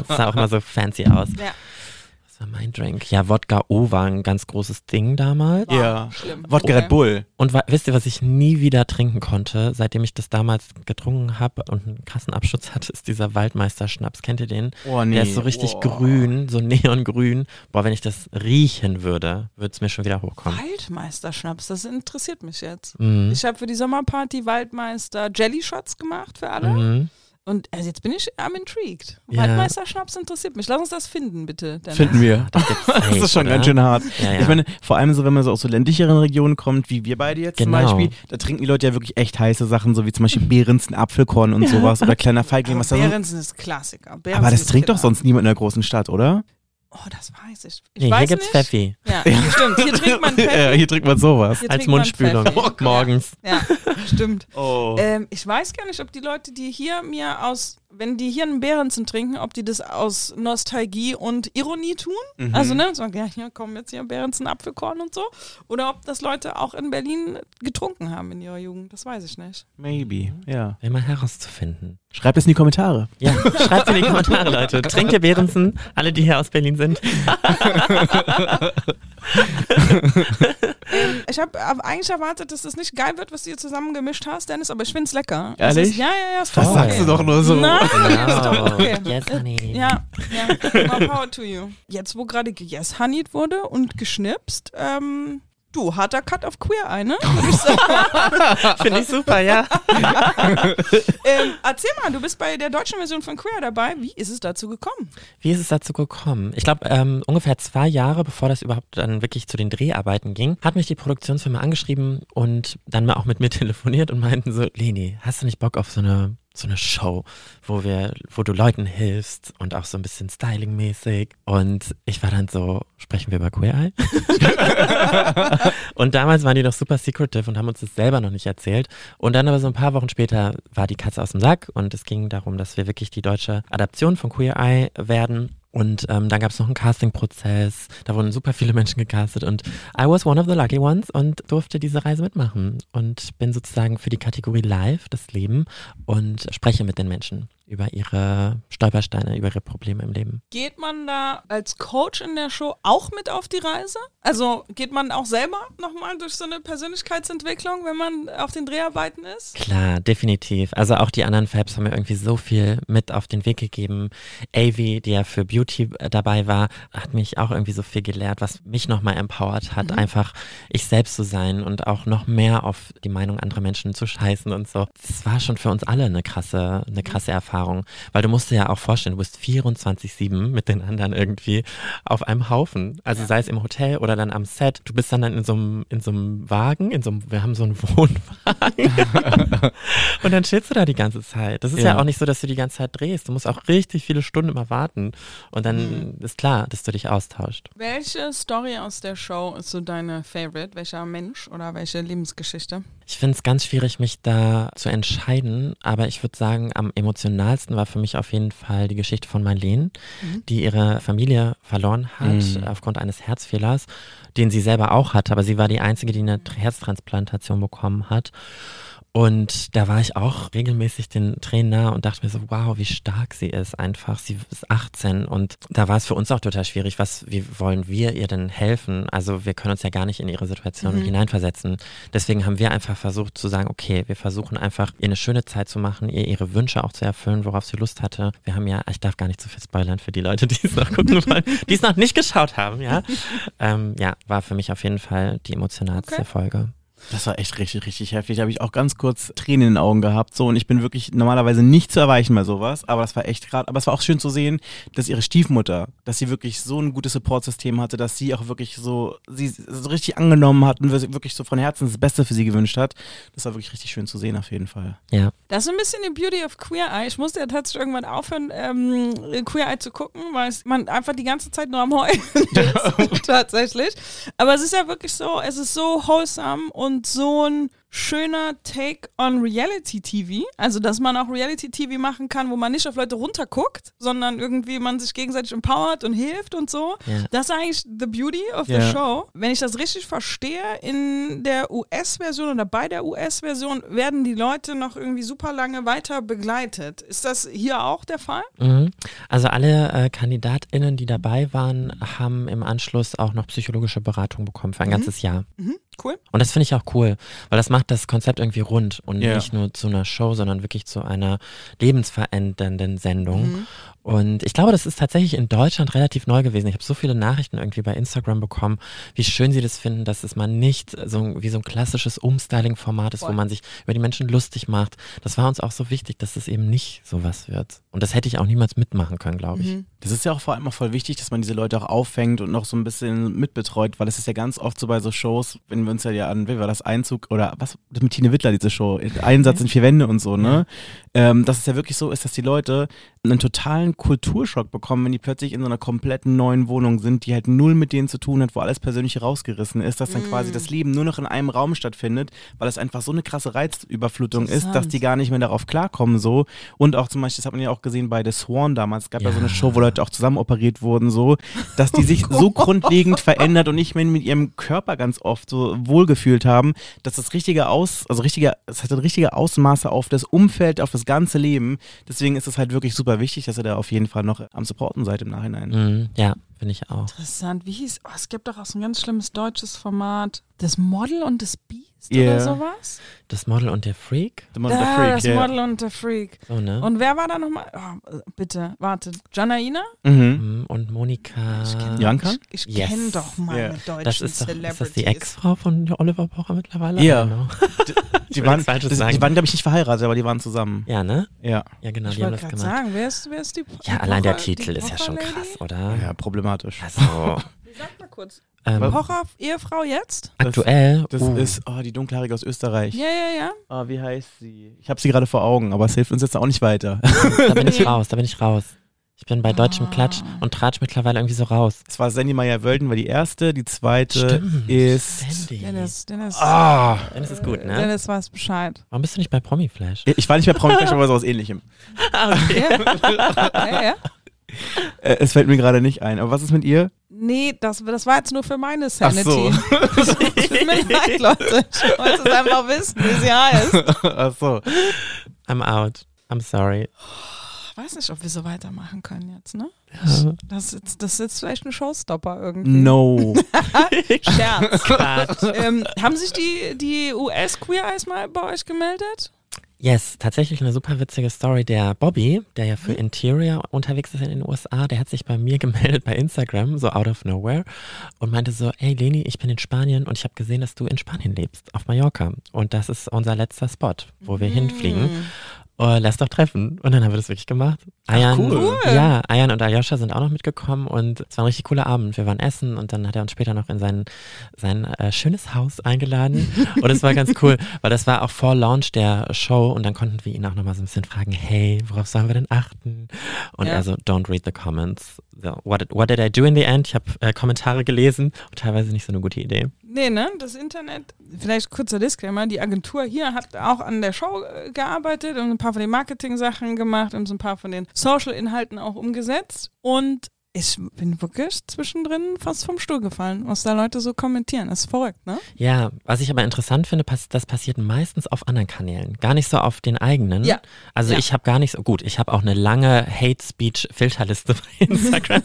Das sah auch immer so fancy aus. Ja, Das war mein Drink. Ja, Wodka O war ein ganz großes Ding damals. war Ja. schlimm. Wodka Okay. Red Bull. Und wisst ihr, was ich nie wieder trinken konnte, seitdem ich das damals getrunken habe und einen krassen Abschutz hatte, ist dieser Waldmeister-Schnaps. Kennt ihr den? Oh nee. Der ist so richtig grün, so neongrün. Boah, wenn ich das riechen würde, würde es mir schon wieder hochkommen. Waldmeister-Schnaps, das interessiert mich jetzt. Mhm. Ich habe für die Sommerparty Waldmeister Jelly Shots gemacht für alle. Mhm. Und also jetzt bin ich am intrigued. Ja. Waldmeister-Schnaps interessiert mich. Lass uns das finden, bitte. Dennis. Finden wir. Das, Das ist schon oder? ganz schön hart. Ja, ja. Ich meine, vor allem so, wenn man so aus so ländlicheren Regionen kommt, wie wir beide jetzt Genau. zum Beispiel, da trinken die Leute ja wirklich echt heiße Sachen, so wie zum Beispiel Behrensen, Apfelkorn und sowas oder kleiner Feigling, was da so. Behrensen ist Klassiker. Behrensen Aber das trinkt doch Killer. sonst niemand in der großen Stadt, oder? Oh, das weiß ich. Ich Nee, weiß hier gibt's nicht. Pfeffi. Ja, stimmt. Hier trinkt man Ja, Pfeffi. hier trinkt man sowas. Hier Als Mundspülung. Pfeffi. Morgens. Ja, stimmt. Oh. Ähm, ich weiß gar nicht, ob die Leute, die hier mir aus, wenn die hier einen Behrensen trinken, ob die das aus Nostalgie und Ironie tun. Mhm. Also, ne, sagen, ja, hier kommen jetzt hier Behrensen, Apfelkorn und so. Oder ob das Leute auch in Berlin getrunken haben in ihrer Jugend. Das weiß ich nicht. Maybe, ja. Mal herauszufinden. Schreibt es in die Kommentare. Ja, schreibt in die Kommentare, Leute. Trinkt ihr Behrensen? Alle, die hier aus Berlin sind. Ich habe eigentlich erwartet, dass das nicht geil wird, was du hier zusammen gemischt hast, Dennis, aber ich finde es lecker. Ehrlich? Es ist, ja, ja, ja. Ist Das sagst du doch nur so. Nein, Genau. ist doch okay. Yes, honey. Ja, ja. More power to you. Jetzt, wo gerade yes honeyed wurde und geschnipst, ähm, du, harter Cut auf Queer ne? Sagen. Finde ich super, ja. ähm, erzähl mal, du bist bei der deutschen Version von Queer dabei. Wie ist es dazu gekommen? Wie ist es dazu gekommen? Ich glaube, ähm, ungefähr zwei Jahre, bevor das überhaupt dann wirklich zu den Dreharbeiten ging, hat mich die Produktionsfirma angeschrieben und dann mal auch mit mir telefoniert und meinten so, Leni, hast du nicht Bock auf so eine so eine Show, wo wir, wo du Leuten hilfst und auch so ein bisschen stylingmäßig. Und ich war dann so, sprechen wir über Queer Eye? und damals waren die noch super secretive und haben uns das selber noch nicht erzählt. Und dann aber so ein paar Wochen später war die Katze aus dem Sack und es ging darum, dass wir wirklich die deutsche Adaption von Queer Eye werden. Und ähm, dann gab es noch einen Casting-Prozess, da wurden super viele Menschen gecastet und I was one of the lucky ones und durfte diese Reise mitmachen. Und bin sozusagen für die Kategorie Live, das Leben und spreche mit den Menschen über ihre Stolpersteine, über ihre Probleme im Leben. Geht man da als Coach in der Show auch mit auf die Reise? Also geht man auch selber nochmal durch so eine Persönlichkeitsentwicklung, wenn man auf den Dreharbeiten ist? Klar, definitiv. Also auch die anderen Fabs haben mir irgendwie so viel mit auf den Weg gegeben. Avi, die ja für Beauty dabei war, hat mich auch irgendwie so viel gelehrt, was mich nochmal empowert hat, mhm. einfach ich selbst zu sein und auch noch mehr auf die Meinung anderer Menschen zu scheißen und so. Das war schon für uns alle eine krasse, eine krasse Erfahrung. Erfahrung, weil du musst dir ja auch vorstellen, du bist 24-7 mit den anderen irgendwie auf einem Haufen. Also ja. sei es im Hotel oder dann am Set. Du bist dann, dann in so einem, in so einem Wagen, in so einem, wir haben so einen Wohnwagen. und dann chillst du da die ganze Zeit. Das ist ja. ja. auch nicht so, dass du die ganze Zeit drehst. Du musst auch richtig viele Stunden immer warten. Und dann mhm. ist klar, dass du dich austauscht. Welche Story aus der Show ist so deine Favorite? Welcher Mensch oder welche Lebensgeschichte? Ich finde es ganz schwierig, mich da zu entscheiden, aber ich würde sagen, am emotionalsten war für mich auf jeden Fall die Geschichte von Marlene, mhm. die ihre Familie verloren hat mhm. aufgrund eines Herzfehlers, den sie selber auch hatte, aber sie war die Einzige, die eine Herztransplantation bekommen hat. Und da war ich auch regelmäßig den Tränen nah und dachte mir so, wow, wie stark sie ist einfach. Sie ist 18 und da war es für uns auch total schwierig. Was, wie wollen wir ihr denn helfen? Also wir können uns ja gar nicht in ihre Situation mhm. hineinversetzen. Deswegen haben wir einfach versucht zu sagen, okay, wir versuchen einfach ihr eine schöne Zeit zu machen, ihr ihre Wünsche auch zu erfüllen, worauf sie Lust hatte. Wir haben ja, ich darf gar nicht zu viel spoilern für die Leute, die es noch gucken wollen, die es noch nicht geschaut haben, ja. Ähm, ja, war für mich auf jeden Fall die emotionalste okay. Folge. Das war echt richtig, richtig heftig. Da habe ich auch ganz kurz Tränen in den Augen gehabt. So, und ich bin wirklich normalerweise nicht zu erweichen bei sowas. Aber das war echt gerade. Aber es war auch schön zu sehen, dass ihre Stiefmutter, dass sie wirklich so ein gutes Supportsystem hatte, dass sie auch wirklich so, sie so richtig angenommen hat und wirklich so von Herzen das Beste für sie gewünscht hat. Das war wirklich richtig schön zu sehen, auf jeden Fall. Ja. Das ist ein bisschen die Beauty of Queer Eye. Ich musste ja tatsächlich irgendwann aufhören, ähm, Queer Eye zu gucken, weil man einfach die ganze Zeit nur am Heulen ist. tatsächlich. Aber es ist ja wirklich so, es ist so wholesome und so ein schöner Take on Reality TV. Also, dass man auch Reality TV machen kann, wo man nicht auf Leute runterguckt, sondern irgendwie man sich gegenseitig empowert und hilft und so. Ja. Das ist eigentlich the beauty of ja. the show. Wenn ich das richtig verstehe, in der US-Version oder bei der US-Version werden die Leute noch irgendwie super lange weiter begleitet. Ist das hier auch der Fall? Mhm. Also alle äh, KandidatInnen, die dabei waren, haben im Anschluss auch noch psychologische Beratung bekommen für ein mhm. ganzes Jahr. Mhm. Cool. Und das finde ich auch cool, weil das macht das Konzept irgendwie rund und yeah. nicht nur zu einer Show, sondern wirklich zu einer lebensverändernden Sendung. Mhm. Und ich glaube, das ist tatsächlich in Deutschland relativ neu gewesen. Ich habe so viele Nachrichten irgendwie bei Instagram bekommen, wie schön sie das finden, dass es mal nicht so wie so ein klassisches Umstyling-Format ist, Voll. wo man sich über die Menschen lustig macht. Das war uns auch so wichtig, dass es eben nicht sowas wird. Und das hätte ich auch niemals mitmachen können, glaube ich. Mhm. Das ist ja auch vor allem auch voll wichtig, dass man diese Leute auch auffängt und noch so ein bisschen mitbetreut, weil es ist ja ganz oft so bei so Shows, wenn wir uns ja, ja an, wie war das Einzug oder was mit Tine Wittler, diese Show, Einsatz in vier Wände und so, ne? Ähm, dass es ja wirklich so ist, dass die Leute einen totalen Kulturschock bekommen, wenn die plötzlich in so einer kompletten neuen Wohnung sind, die halt null mit denen zu tun hat, wo alles persönlich rausgerissen ist, dass dann mm. quasi das Leben nur noch in einem Raum stattfindet, weil es einfach so eine krasse Reizüberflutung ist, dass die gar nicht mehr darauf klarkommen so. Und auch zum Beispiel, das hat man ja auch gesehen bei The Swan damals, es gab ja, ja so eine Show, wo Leute auch zusammen operiert wurden, so, dass die sich so grundlegend verändert und nicht mehr mit ihrem Körper ganz oft so wohlgefühlt haben, dass das richtige Aus, also richtige, es hat richtige Ausmaße auf das Umfeld, auf das ganze Leben. Deswegen ist es halt wirklich super wichtig, dass ihr da auf jeden Fall noch am Supporten seid im Nachhinein. Mhm, ja, finde ich auch. Interessant. Wie hieß, oh, es gibt doch auch so ein ganz schlimmes deutsches Format. Das Model und das Beast yeah. oder sowas? Das Model und der Freak? The Model, ah, Freak, das yeah. Model und der Freak. So, ne? Und wer war da nochmal? Oh, bitte, warte. Janaina? Mhm. mhm. Und Monika. Jankan? Ich, ich yes. kenne doch meine yeah. deutschen das ist doch, Celebrities. Ist das die Ex-Frau von Oliver Pocher mittlerweile? Ja. Yeah. die, die, waren, das, die waren, glaube ich, nicht verheiratet, aber die waren zusammen. Ja, ne? Ja. Ja, genau, ich die haben das gemacht. sagen, wer ist, wer ist die Ja, allein der Titel ist ja schon krass, oder? Ja, problematisch. Also. Sag mal kurz. Ähm, Horror-Ehefrau jetzt? aktuell. Das uh, ist oh, die Dunkelhaarige aus Österreich. Ja, ja, ja. Ah, wie heißt sie? Ich habe sie gerade vor Augen, aber es hilft uns jetzt auch nicht weiter. da bin ich raus, da bin ich raus. Ich bin bei deutschem Ah. Klatsch und tratsch mittlerweile irgendwie so raus. Es war Sandy Meyer-Wölden, war die erste. Die zweite Stimmt. ist. Sandy. Dennis, Dennis, Ah! Dennis ist gut, ne? Dennis weiß Bescheid. Warum bist du nicht bei Promiflash? Ich war nicht bei Promi aber sowas ähnlichem. Ja, ja, ja. Äh, es fällt mir gerade nicht ein. Aber was ist mit ihr? Nee, das, das war jetzt nur für meine Ach Sanity. so. Tut mir leid, Leute. Ich wollte es einfach wissen, wie sie heißt. Ach so. I'm out. I'm sorry. Ich weiß nicht, ob wir so weitermachen können jetzt, ne? Ja. Das ist, jetzt- das ist jetzt vielleicht ein Showstopper irgendwie. No. Scherz. Ähm, haben sich die, die US-Queer Eyes mal bei euch gemeldet? Yes, tatsächlich eine super witzige Story. Der Bobby, der ja für Mhm. Interior unterwegs ist in den USA, der hat sich bei mir gemeldet bei Instagram, so out of nowhere, und meinte so, ey Leni, ich bin in Spanien und ich habe gesehen, dass du in Spanien lebst, auf Mallorca. Und das ist unser letzter Spot, wo wir hinfliegen. Oh, lass doch treffen. Und dann haben wir das wirklich gemacht. Ayan, cool. Ja, Ayan und Aljoscha sind auch noch mitgekommen und es war ein richtig cooler Abend. Wir waren essen und dann hat er uns später noch in sein, sein äh, schönes Haus eingeladen. und es war ganz cool, weil das war auch vor Launch der Show und dann konnten wir ihn auch nochmal so ein bisschen fragen, hey, worauf sollen wir denn achten? Und Ja. er so, don't read the comments. So, what, did, what did I do in the end? Ich habe äh, Kommentare gelesen und teilweise nicht so eine gute Idee. Nee, ne? Das Internet, vielleicht kurzer Disclaimer, die Agentur hier hat auch an der Show äh, gearbeitet und ein paar von den Marketing-Sachen gemacht und so ein paar von den Social-Inhalten auch umgesetzt. Und ich bin wirklich zwischendrin fast vom Stuhl gefallen, was da Leute so kommentieren. Das ist verrückt, ne? Ja, was ich aber interessant finde, pass das passiert meistens auf anderen Kanälen, gar nicht so auf den eigenen. Ja. Also Ja. ich habe gar nicht so, gut, ich habe auch eine lange Hate-Speech-Filterliste bei Instagram.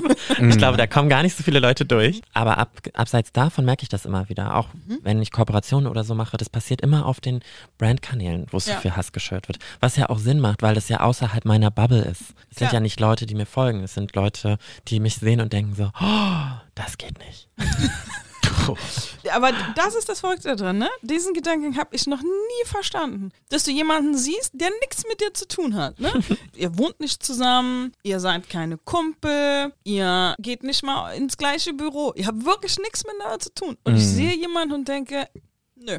ich glaube, da kommen gar nicht so viele Leute durch. Aber ab, abseits davon merke ich das immer wieder. Auch Mhm. wenn ich Kooperationen oder so mache, das passiert immer auf den Brand-Kanälen, wo es Ja. so viel Hass geschürt wird. Was ja auch Sinn macht, weil das ja außerhalb meiner Bubble ist. Es sind ja nicht Leute, die mir folgen. Es sind Leute, die mich sehen und denken so, oh, das geht nicht. Aber das ist das Verrückte dran, ne? Diesen Gedanken habe ich noch nie verstanden. Dass du jemanden siehst, der nichts mit dir zu tun hat, ne? ihr wohnt nicht zusammen, ihr seid keine Kumpel, ihr geht nicht mal ins gleiche Büro, ihr habt wirklich nichts miteinander zu tun. Und ich Mhm. sehe jemanden und denke, nö,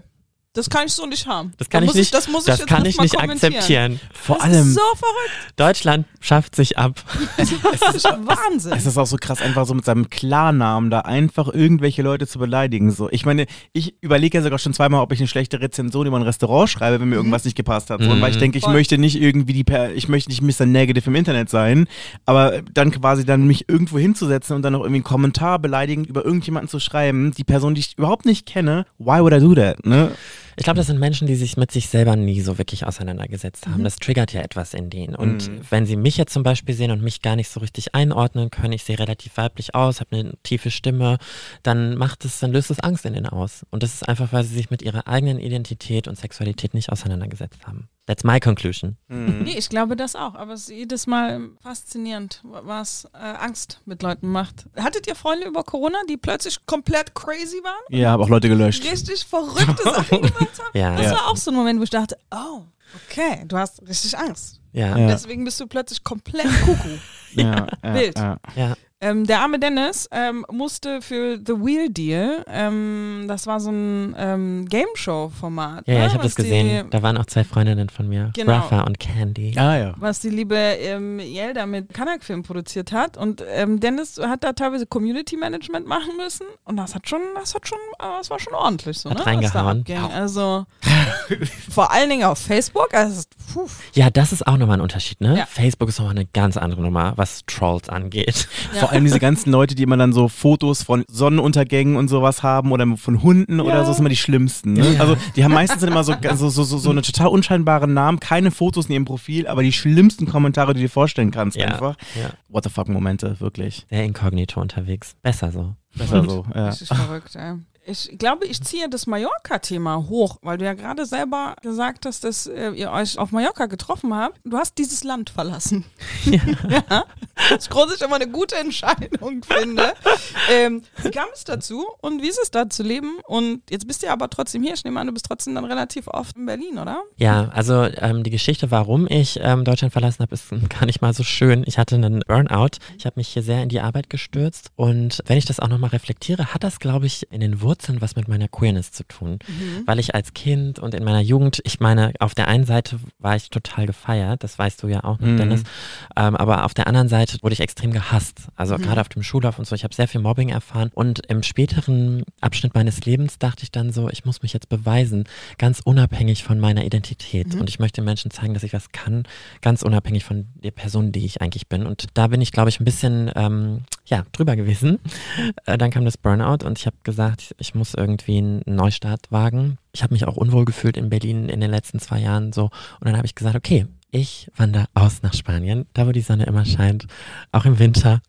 das kann ich so nicht haben. Das kann Da ich muss nicht, das muss ich das jetzt kann ich nicht akzeptieren. Vor Das allem. ist so verrückt. Deutschland schafft sich ab. Das ist Wahnsinn. Es ist auch so krass, einfach so mit seinem Klarnamen da einfach irgendwelche Leute zu beleidigen. So, ich meine, ich überlege ja sogar schon zweimal, ob ich eine schlechte Rezension über ein Restaurant schreibe, wenn mir irgendwas nicht gepasst hat. So, Mhm. weil ich denke, ich Voll. möchte nicht irgendwie die, per ich möchte nicht Mr. Negative im Internet sein, aber dann quasi dann mich irgendwo hinzusetzen und dann noch irgendwie einen Kommentar beleidigend über irgendjemanden zu schreiben, die Person, die ich überhaupt nicht kenne, why would I do that? Ne? Ich glaube, das sind Menschen, die sich mit sich selber nie so wirklich auseinandergesetzt haben. Das triggert ja etwas in denen. Und Mhm. wenn sie mich jetzt zum Beispiel sehen und mich gar nicht so richtig einordnen können, ich sehe relativ weiblich aus, habe eine tiefe Stimme, dann macht es, dann löst es Angst in denen aus. Und das ist einfach, weil sie sich mit ihrer eigenen Identität und Sexualität nicht auseinandergesetzt haben. That's my conclusion. Nee, ich glaube das auch, aber es ist jedes Mal faszinierend, was äh, Angst mit Leuten macht. Hattet ihr Freunde über Corona, die plötzlich komplett crazy waren? Ja, habe auch Leute gelöscht. Richtig verrückte Sachen gemacht haben? Ja. Das Ja. war auch so ein Moment, wo ich dachte, oh, okay, du hast richtig Angst. Ja. Ja. Deswegen bist du plötzlich komplett Kuckuck. Ja, ja, Wild. Ja. ja. Ähm, der arme Dennis ähm, musste für The Wheel Deal, ähm, das war so ein ähm, Game-Show-Format. Ja, ja, ne, ich habe was das gesehen. Die, Da waren auch zwei Freundinnen von mir, Genau. Rafa und Candy. Ah ja. was die liebe ähm, Yelda mit Kanak-Film produziert hat. Und ähm, Dennis hat da teilweise Community-Management machen müssen. Und das hat schon, das hat schon, äh, das war schon ordentlich so, Hat ne? reingehauen. Was da abging. Also vor allen Dingen auf Facebook. Also. Ja, das ist auch nochmal ein Unterschied, ne? Ja. Facebook ist nochmal eine ganz andere Nummer, was Trolls angeht. Vor allem diese ganzen Leute, die immer dann so Fotos von Sonnenuntergängen und sowas haben oder von Hunden oder so, sind immer die schlimmsten. Ne? Ja. Also die haben meistens immer so, so, so, so, so eine total unscheinbaren Namen, keine Fotos in ihrem Profil, aber die schlimmsten Kommentare, die du dir vorstellen kannst Ja. einfach. Ja. What the fuck Momente, wirklich. Sehr inkognito unterwegs. Besser so. Besser so. Ja. Richtig verrückt, ey. Ich glaube, ich ziehe das Mallorca-Thema hoch, weil du ja gerade selber gesagt hast, dass äh, ihr euch auf Mallorca getroffen habt. Du hast dieses Land verlassen. ja. was ich grundsätzlich immer eine gute Entscheidung finde. Ähm, wie kam es dazu und wie ist es da zu leben? Und jetzt bist du ja aber trotzdem hier. Ich nehme an, du bist trotzdem dann relativ oft in Berlin, oder? Ja, also ähm, die Geschichte, warum ich ähm, Deutschland verlassen habe, ist gar nicht mal so schön. Ich hatte einen Burnout. Ich habe mich hier sehr in die Arbeit gestürzt. Und wenn ich das auch nochmal reflektiere, hat das, glaube ich, in den Wurzeln was mit meiner Queerness zu tun. Mhm. Weil ich als Kind und in meiner Jugend, ich meine, auf der einen Seite war ich total gefeiert, das weißt du ja auch noch, mhm. Dennis. Ähm, aber auf der anderen Seite wurde ich extrem gehasst. Also mhm. gerade auf dem Schulhof und so. Ich habe sehr viel Mobbing erfahren. Und im späteren Abschnitt meines Lebens dachte ich dann so, ich muss mich jetzt beweisen, ganz unabhängig von meiner Identität. Mhm. Und ich möchte Menschen zeigen, dass ich was kann, ganz unabhängig von der Person, die ich eigentlich bin. Und da bin ich, glaube ich, ein bisschen ähm, ja, drüber gewesen. Äh, dann kam das Burnout und ich habe gesagt, ich muss irgendwie einen Neustart wagen. Ich habe mich auch unwohl gefühlt in Berlin in den letzten zwei Jahren so. Und dann habe ich gesagt, okay, ich wandere aus nach Spanien, da wo die Sonne immer scheint, auch im Winter.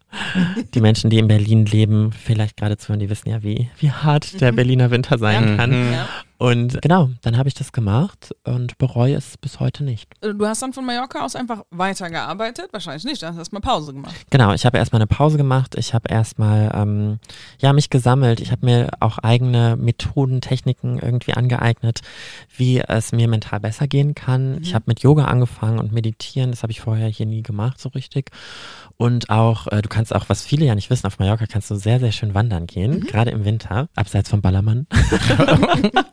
Die Menschen, die in Berlin leben, vielleicht geradezu, die wissen ja, wie, wie hart der mhm. Berliner Winter sein kann. Ja. Und genau, dann habe ich das gemacht und bereue es bis heute nicht. Äh, du hast dann von Mallorca aus einfach weitergearbeitet? Wahrscheinlich nicht, du hast erstmal Pause gemacht. Genau, ich habe erstmal eine Pause gemacht. Ich habe erstmal ähm, ja, mich gesammelt. Ich habe mir auch eigene Methoden, Techniken irgendwie angeeignet, wie es mir mental besser gehen kann. Mhm. Ich habe mit Yoga angefangen und meditieren. Das habe ich vorher hier nie gemacht so richtig. Und auch, äh, du kannst auch, was viele ja nicht wissen, auf Mallorca kannst du sehr, sehr schön wandern gehen, mhm. gerade im Winter, abseits vom Ballermann.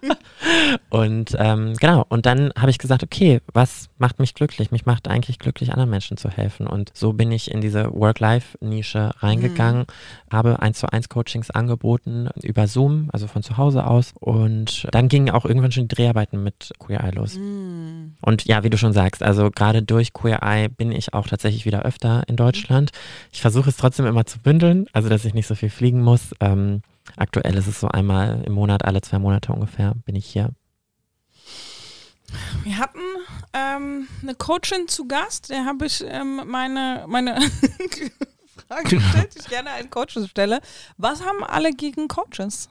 und ähm, genau, und dann habe ich gesagt, okay, was macht mich glücklich? Mich macht eigentlich glücklich, anderen Menschen zu helfen. Und so bin ich in diese Work-Life-Nische reingegangen, mhm. habe eins zu eins Coachings angeboten über Zoom, also von zu Hause aus. Und dann gingen auch irgendwann schon die Dreharbeiten mit Queer Eye los. Mhm. Und ja, wie du schon sagst, also gerade durch Queer Eye bin ich auch tatsächlich wieder öfter in Deutschland. Deutschland. Ich versuche es trotzdem immer zu bündeln, also dass ich nicht so viel fliegen muss. Ähm, aktuell ist es so einmal im Monat, alle zwei Monate ungefähr bin ich hier. Wir hatten ähm, eine Coachin zu Gast, der habe ich ähm, meine, meine Frage gestellt, die ich gerne einen Coaches stelle. Was haben alle gegen Coaches?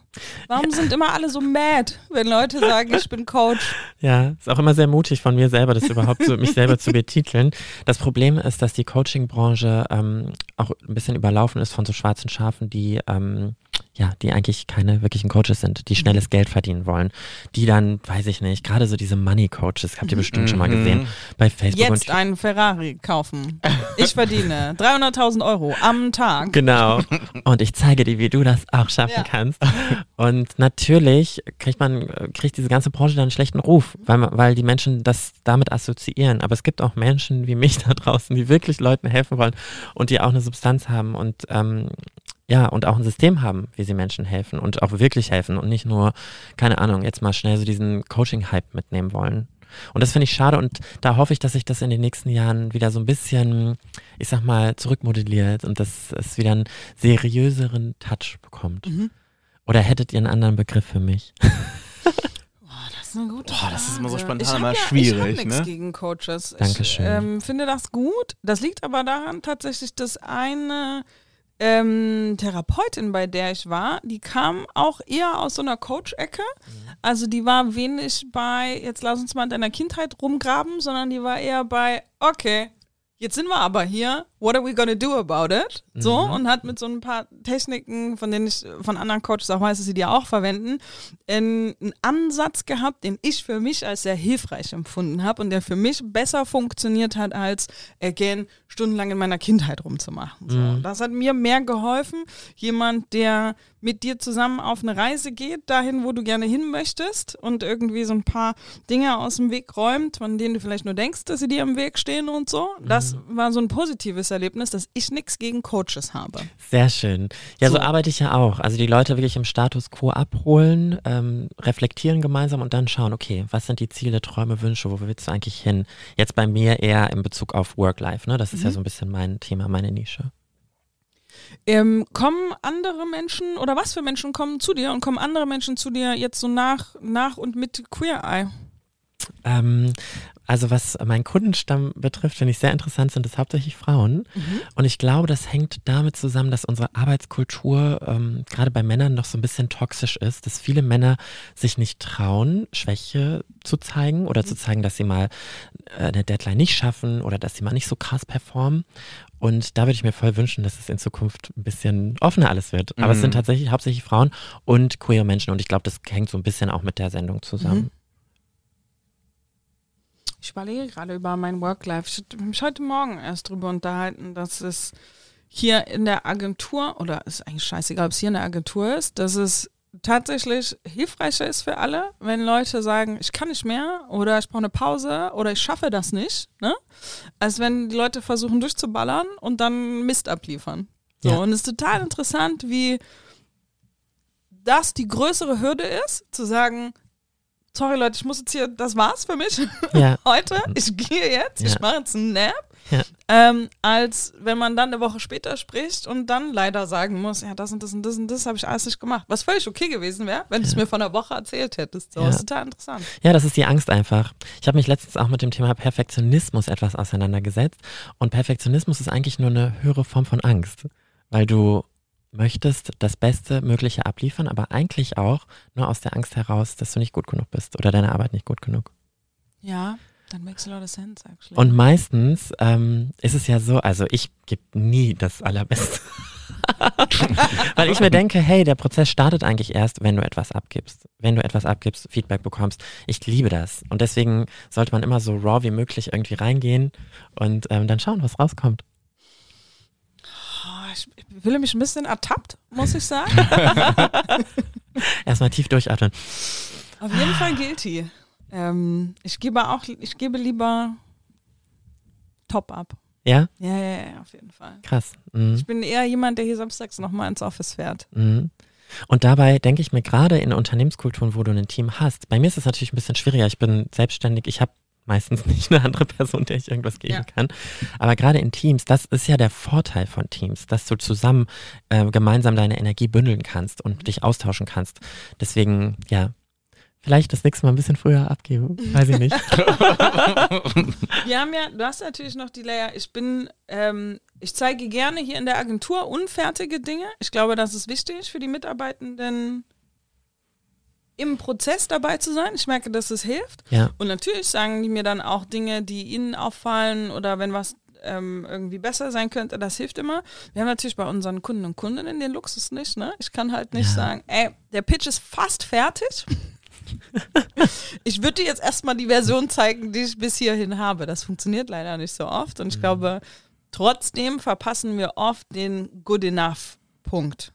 Warum sind immer alle so mad, wenn Leute sagen, ich bin Coach? Ja, ist auch immer sehr mutig von mir selber, das überhaupt so, mich selber zu betiteln. Das Problem ist, dass die Coaching-Branche ähm, auch ein bisschen überlaufen ist von so schwarzen Schafen, die ähm, ja, die eigentlich keine wirklichen Coaches sind, die schnelles mhm. Geld verdienen wollen, die dann, weiß ich nicht, gerade so diese Money Coaches, habt ihr bestimmt mhm. schon mal gesehen, bei Facebook. Jetzt einen Ferrari kaufen. Ich verdiene 300.000 Euro am Tag. Genau. Und ich zeige dir, wie du das auch schaffen ja. kannst. Und natürlich kriegt man, kriegt diese ganze Branche dann einen schlechten Ruf, weil, weil die Menschen das damit assoziieren. Aber es gibt auch Menschen wie mich da draußen, die wirklich Leuten helfen wollen und die auch eine Substanz haben und ähm, ja, und auch ein System haben, wie sie Menschen helfen und auch wirklich helfen und nicht nur, keine Ahnung, jetzt mal schnell so diesen Coaching-Hype mitnehmen wollen. Und das finde ich schade und da hoffe ich, dass sich das in den nächsten Jahren wieder so ein bisschen, ich sag mal, zurückmodelliert und dass es wieder einen seriöseren Touch bekommt. Mhm. Oder hättet ihr einen anderen Begriff für mich? Das ist eine gute Boah, das ist immer so spontan, immer ja, schwierig. Ich habe nichts ne? gegen Coaches. Dankeschön. Ich ähm, finde das gut. Das liegt aber daran tatsächlich, dass eine ähm, Therapeutin, bei der ich war, die kam auch eher aus so einer Coach-Ecke. Mhm. Also die war wenig bei, jetzt lass uns mal in deiner Kindheit rumgraben, sondern die war eher bei, okay, jetzt sind wir aber hier, what are we gonna do about it? So, mhm. und hat mit so ein paar Techniken, von denen ich von anderen Coaches auch weiß, dass sie die auch verwenden, einen Ansatz gehabt, den ich für mich als sehr hilfreich empfunden habe und der für mich besser funktioniert hat, als again stundenlang in meiner Kindheit rumzumachen. So. Mhm. Das hat mir mehr geholfen. Jemand, der mit dir zusammen auf eine Reise geht, dahin, wo du gerne hin möchtest und irgendwie so ein paar Dinge aus dem Weg räumt, von denen du vielleicht nur denkst, dass sie dir im Weg stehen und so. Das mhm. war so ein positives Erlebnis, dass ich nichts gegen Coaches habe. Sehr schön. Ja, so. so. arbeite ich ja auch. Also die Leute wirklich im Status quo abholen, ähm, reflektieren gemeinsam und dann schauen, okay, was sind die Ziele, Träume, Wünsche, wo willst du eigentlich hin? Jetzt bei mir eher in Bezug auf Work-Life, ne? Das ist mhm. ja so ein bisschen mein Thema, meine Nische. Ähm, kommen andere Menschen oder was für Menschen kommen zu dir und kommen andere Menschen zu dir jetzt so nach, nach und mit Queer Eye? Ähm, also was meinen Kundenstamm betrifft, finde ich sehr interessant, sind es hauptsächlich Frauen. Mhm. Und ich glaube, das hängt damit zusammen, dass unsere Arbeitskultur ähm, gerade bei Männern noch so ein bisschen toxisch ist, dass viele Männer sich nicht trauen, Schwäche zu zeigen oder mhm. zu zeigen, dass sie mal äh, eine Deadline nicht schaffen oder dass sie mal nicht so krass performen. Und da würde ich mir voll wünschen, dass es in Zukunft ein bisschen offener alles wird. Aber mhm. es sind mhm. tatsächlich hauptsächlich Frauen und queer Menschen. Und ich glaube, das hängt so ein bisschen auch mit der Sendung zusammen. Ich überlege gerade über mein Work-Life. Ich habe mich heute Morgen erst darüber unterhalten, dass es hier in der Agentur, oder ist eigentlich scheißegal, ob es hier in der Agentur ist, dass es tatsächlich hilfreicher ist für alle, wenn Leute sagen, ich kann nicht mehr oder ich brauche eine Pause oder ich schaffe das nicht, ne? als wenn die Leute versuchen durchzuballern und dann Mist abliefern. So, ja. und es ist total interessant, wie das die größere Hürde ist, zu sagen, sorry Leute, ich muss jetzt hier, das war's für mich ja. heute. Ich gehe jetzt, ja. ich mache jetzt einen Nap. Ja. Ähm, als wenn man dann eine Woche später spricht und dann leider sagen muss, ja, das und das und das und das habe ich alles nicht gemacht. Was völlig okay gewesen wäre, wenn du es mir von einer Woche erzählt hättest. So, ja. ist total interessant. Ja, das ist die Angst einfach. Ich habe mich letztens auch mit dem Thema Perfektionismus etwas auseinandergesetzt. Und Perfektionismus ist eigentlich nur eine höhere Form von Angst, weil du möchtest das Beste Mögliche abliefern, aber eigentlich auch nur aus der Angst heraus, dass du nicht gut genug bist oder deine Arbeit nicht gut genug. Ja, dann makes a lot of sense, actually. Und meistens ähm, ist es ja so, also ich gebe nie das Allerbeste. Weil ich mir denke, hey, der Prozess startet eigentlich erst, wenn du etwas abgibst. Wenn du etwas abgibst, Feedback bekommst. Ich liebe das. Und deswegen sollte man immer so raw wie möglich irgendwie reingehen und ähm, dann schauen, was rauskommt ich fühle mich ein bisschen ertappt, muss ich sagen. Erstmal tief durchatmen. Auf jeden Fall guilty. Ähm, ich gebe auch, ich gebe lieber Top ab. Ja? Ja, ja, ja, auf jeden Fall. Krass. Mhm. Ich bin eher jemand, der hier samstags nochmal ins Office fährt. Mhm. Und dabei denke ich mir gerade in Unternehmenskulturen, wo du ein Team hast, bei mir ist es natürlich ein bisschen schwieriger. Ich bin selbstständig, ich habe meistens nicht eine andere Person, der ich irgendwas geben ja. kann. Aber gerade in Teams, das ist ja der Vorteil von Teams, dass du zusammen äh, gemeinsam deine Energie bündeln kannst und dich austauschen kannst. Deswegen, ja, vielleicht das nächste Mal ein bisschen früher abgeben, weiß ich nicht. Wir haben ja, du hast natürlich noch die Layer, ich bin, ähm, ich zeige gerne hier in der Agentur unfertige Dinge. Ich glaube, das ist wichtig für die Mitarbeitenden im Prozess dabei zu sein. Ich merke, dass es hilft. Ja. Und natürlich sagen die mir dann auch Dinge, die ihnen auffallen oder wenn was ähm, irgendwie besser sein könnte, das hilft immer. Wir haben natürlich bei unseren Kunden und Kundinnen den Luxus nicht. Ne? Ich kann halt nicht ja. sagen, ey, der Pitch ist fast fertig. ich würde dir jetzt erstmal die Version zeigen, die ich bis hierhin habe. Das funktioniert leider nicht so oft. Und ich mhm. glaube, trotzdem verpassen wir oft den Good Enough Punkt.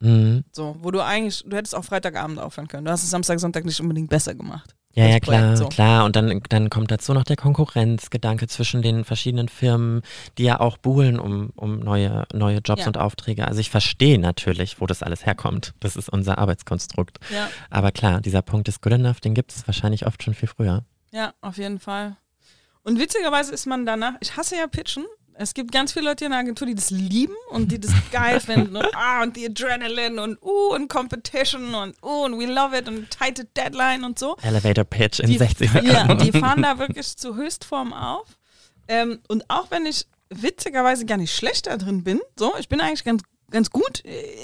Mhm. So, wo du eigentlich, du hättest auch Freitagabend aufhören können. Du hast es Samstag, Sonntag nicht unbedingt besser gemacht. Ja, ja, klar, Projekt, so. klar. Und dann, dann kommt dazu noch der Konkurrenzgedanke zwischen den verschiedenen Firmen, die ja auch buhlen um, um neue, neue Jobs ja. und Aufträge. Also ich verstehe natürlich, wo das alles herkommt. Das ist unser Arbeitskonstrukt. Ja. Aber klar, dieser Punkt ist good enough, den gibt es wahrscheinlich oft schon viel früher. Ja, auf jeden Fall. Und witzigerweise ist man danach, ich hasse ja Pitchen, es gibt ganz viele Leute in der Agentur, die das lieben und die das geil finden und ah und die Adrenaline und uh und Competition und uh und we love it und tighte Deadline und so. Elevator Pitch in die, 60 Sekunden. Ja, die fahren da wirklich zu Höchstform auf. Ähm, und auch wenn ich witzigerweise gar nicht schlecht da drin bin, so, ich bin eigentlich ganz, ganz gut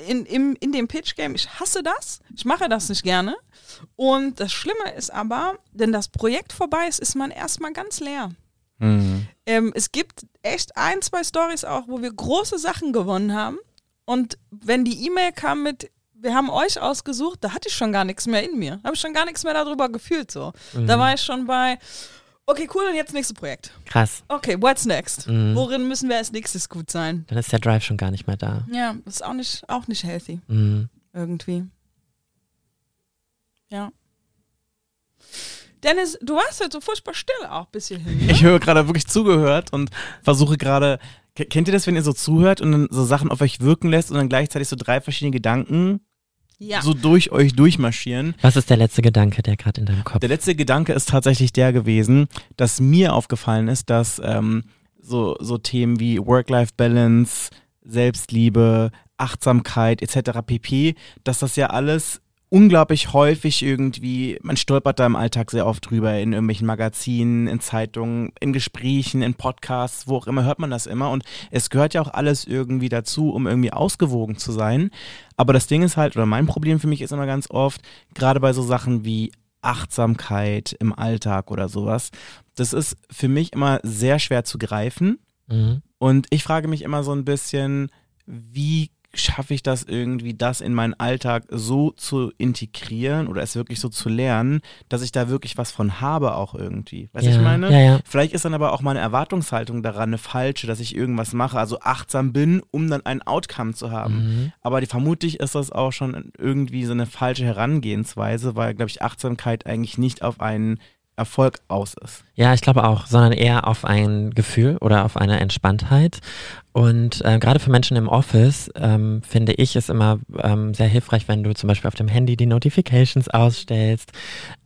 in, in, in dem Pitch-Game. Ich hasse das. Ich mache das nicht gerne. Und das Schlimme ist aber, wenn das Projekt vorbei ist, ist man erstmal ganz leer. Mhm. Ähm, es gibt echt ein, zwei Stories auch, wo wir große Sachen gewonnen haben. Und wenn die E-Mail kam mit, wir haben euch ausgesucht, da hatte ich schon gar nichts mehr in mir. Habe ich schon gar nichts mehr darüber gefühlt so. Mhm. Da war ich schon bei, okay, cool, und jetzt nächstes Projekt. Krass. Okay, what's next? Mhm. Worin müssen wir als nächstes gut sein? Dann ist der Drive schon gar nicht mehr da. Ja, das ist auch nicht, auch nicht healthy. Mhm. Irgendwie. Ja. Dennis, du warst halt so furchtbar still auch bis hierhin. Ne? Ich höre gerade wirklich zugehört und versuche gerade. Kennt ihr das, wenn ihr so zuhört und dann so Sachen auf euch wirken lässt und dann gleichzeitig so drei verschiedene Gedanken ja. so durch euch durchmarschieren? Was ist der letzte Gedanke, der gerade in deinem Kopf? Der letzte Gedanke ist tatsächlich der gewesen, dass mir aufgefallen ist, dass ähm, so, so Themen wie Work-Life-Balance, Selbstliebe, Achtsamkeit etc. pp, dass das ja alles unglaublich häufig irgendwie, man stolpert da im Alltag sehr oft drüber, in irgendwelchen Magazinen, in Zeitungen, in Gesprächen, in Podcasts, wo auch immer hört man das immer. Und es gehört ja auch alles irgendwie dazu, um irgendwie ausgewogen zu sein. Aber das Ding ist halt, oder mein Problem für mich ist immer ganz oft, gerade bei so Sachen wie Achtsamkeit im Alltag oder sowas, das ist für mich immer sehr schwer zu greifen. Mhm. Und ich frage mich immer so ein bisschen, wie schaffe ich das irgendwie, das in meinen Alltag so zu integrieren oder es wirklich so zu lernen, dass ich da wirklich was von habe auch irgendwie. Weißt du, ja, ich meine? Ja, ja. Vielleicht ist dann aber auch meine Erwartungshaltung daran eine falsche, dass ich irgendwas mache, also achtsam bin, um dann ein Outcome zu haben. Mhm. Aber die, vermutlich ist das auch schon irgendwie so eine falsche Herangehensweise, weil, glaube ich, Achtsamkeit eigentlich nicht auf einen Erfolg aus ist. Ja, ich glaube auch, sondern eher auf ein Gefühl oder auf eine Entspanntheit. Und äh, gerade für Menschen im Office ähm, finde ich es immer ähm, sehr hilfreich, wenn du zum Beispiel auf dem Handy die Notifications ausstellst,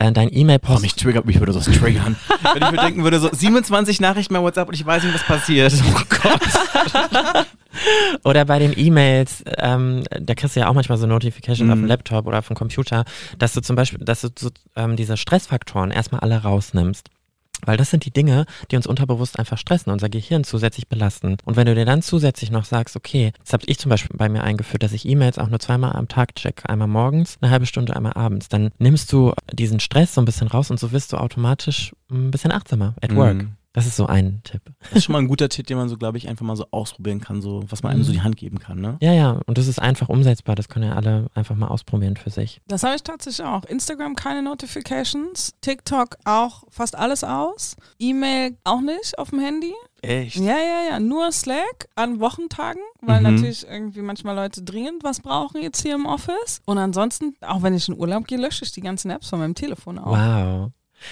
äh, dein E-Mail-Post. Oh, mich triggert, mich würde das triggern. wenn ich mir denken würde, so 27 Nachrichten bei WhatsApp und ich weiß nicht, was passiert. Oh Gott. Oder bei den E-Mails, ähm, da kriegst du ja auch manchmal so Notifications Mhm. auf dem Laptop oder auf dem Computer, dass du zum Beispiel, dass du so, ähm, diese Stressfaktoren erstmal alle rausnimmst. Weil das sind die Dinge, die uns unterbewusst einfach stressen, unser Gehirn zusätzlich belasten. Und wenn du dir dann zusätzlich noch sagst, okay, das habe ich zum Beispiel bei mir eingeführt, dass ich E-Mails auch nur zweimal am Tag checke, einmal morgens, eine halbe Stunde, einmal abends, dann nimmst du diesen Stress so ein bisschen raus und so wirst du automatisch ein bisschen achtsamer at work. Mhm. Das ist so ein Tipp. Das ist schon mal ein guter Tipp, den man so, glaube ich, einfach mal so ausprobieren kann, so was man einem so die Hand geben kann, ne? Ja, ja, und das ist einfach umsetzbar. Das können ja alle einfach mal ausprobieren für sich. Das habe ich tatsächlich auch. Instagram keine Notifications, TikTok auch fast alles aus, E-Mail auch nicht auf dem Handy. Echt? Ja, ja, ja, nur Slack an Wochentagen, weil Mhm. natürlich irgendwie manchmal Leute dringend was brauchen jetzt hier im Office. Und ansonsten, auch wenn ich in Urlaub gehe, lösche ich die ganzen Apps von meinem Telefon auch. Wow.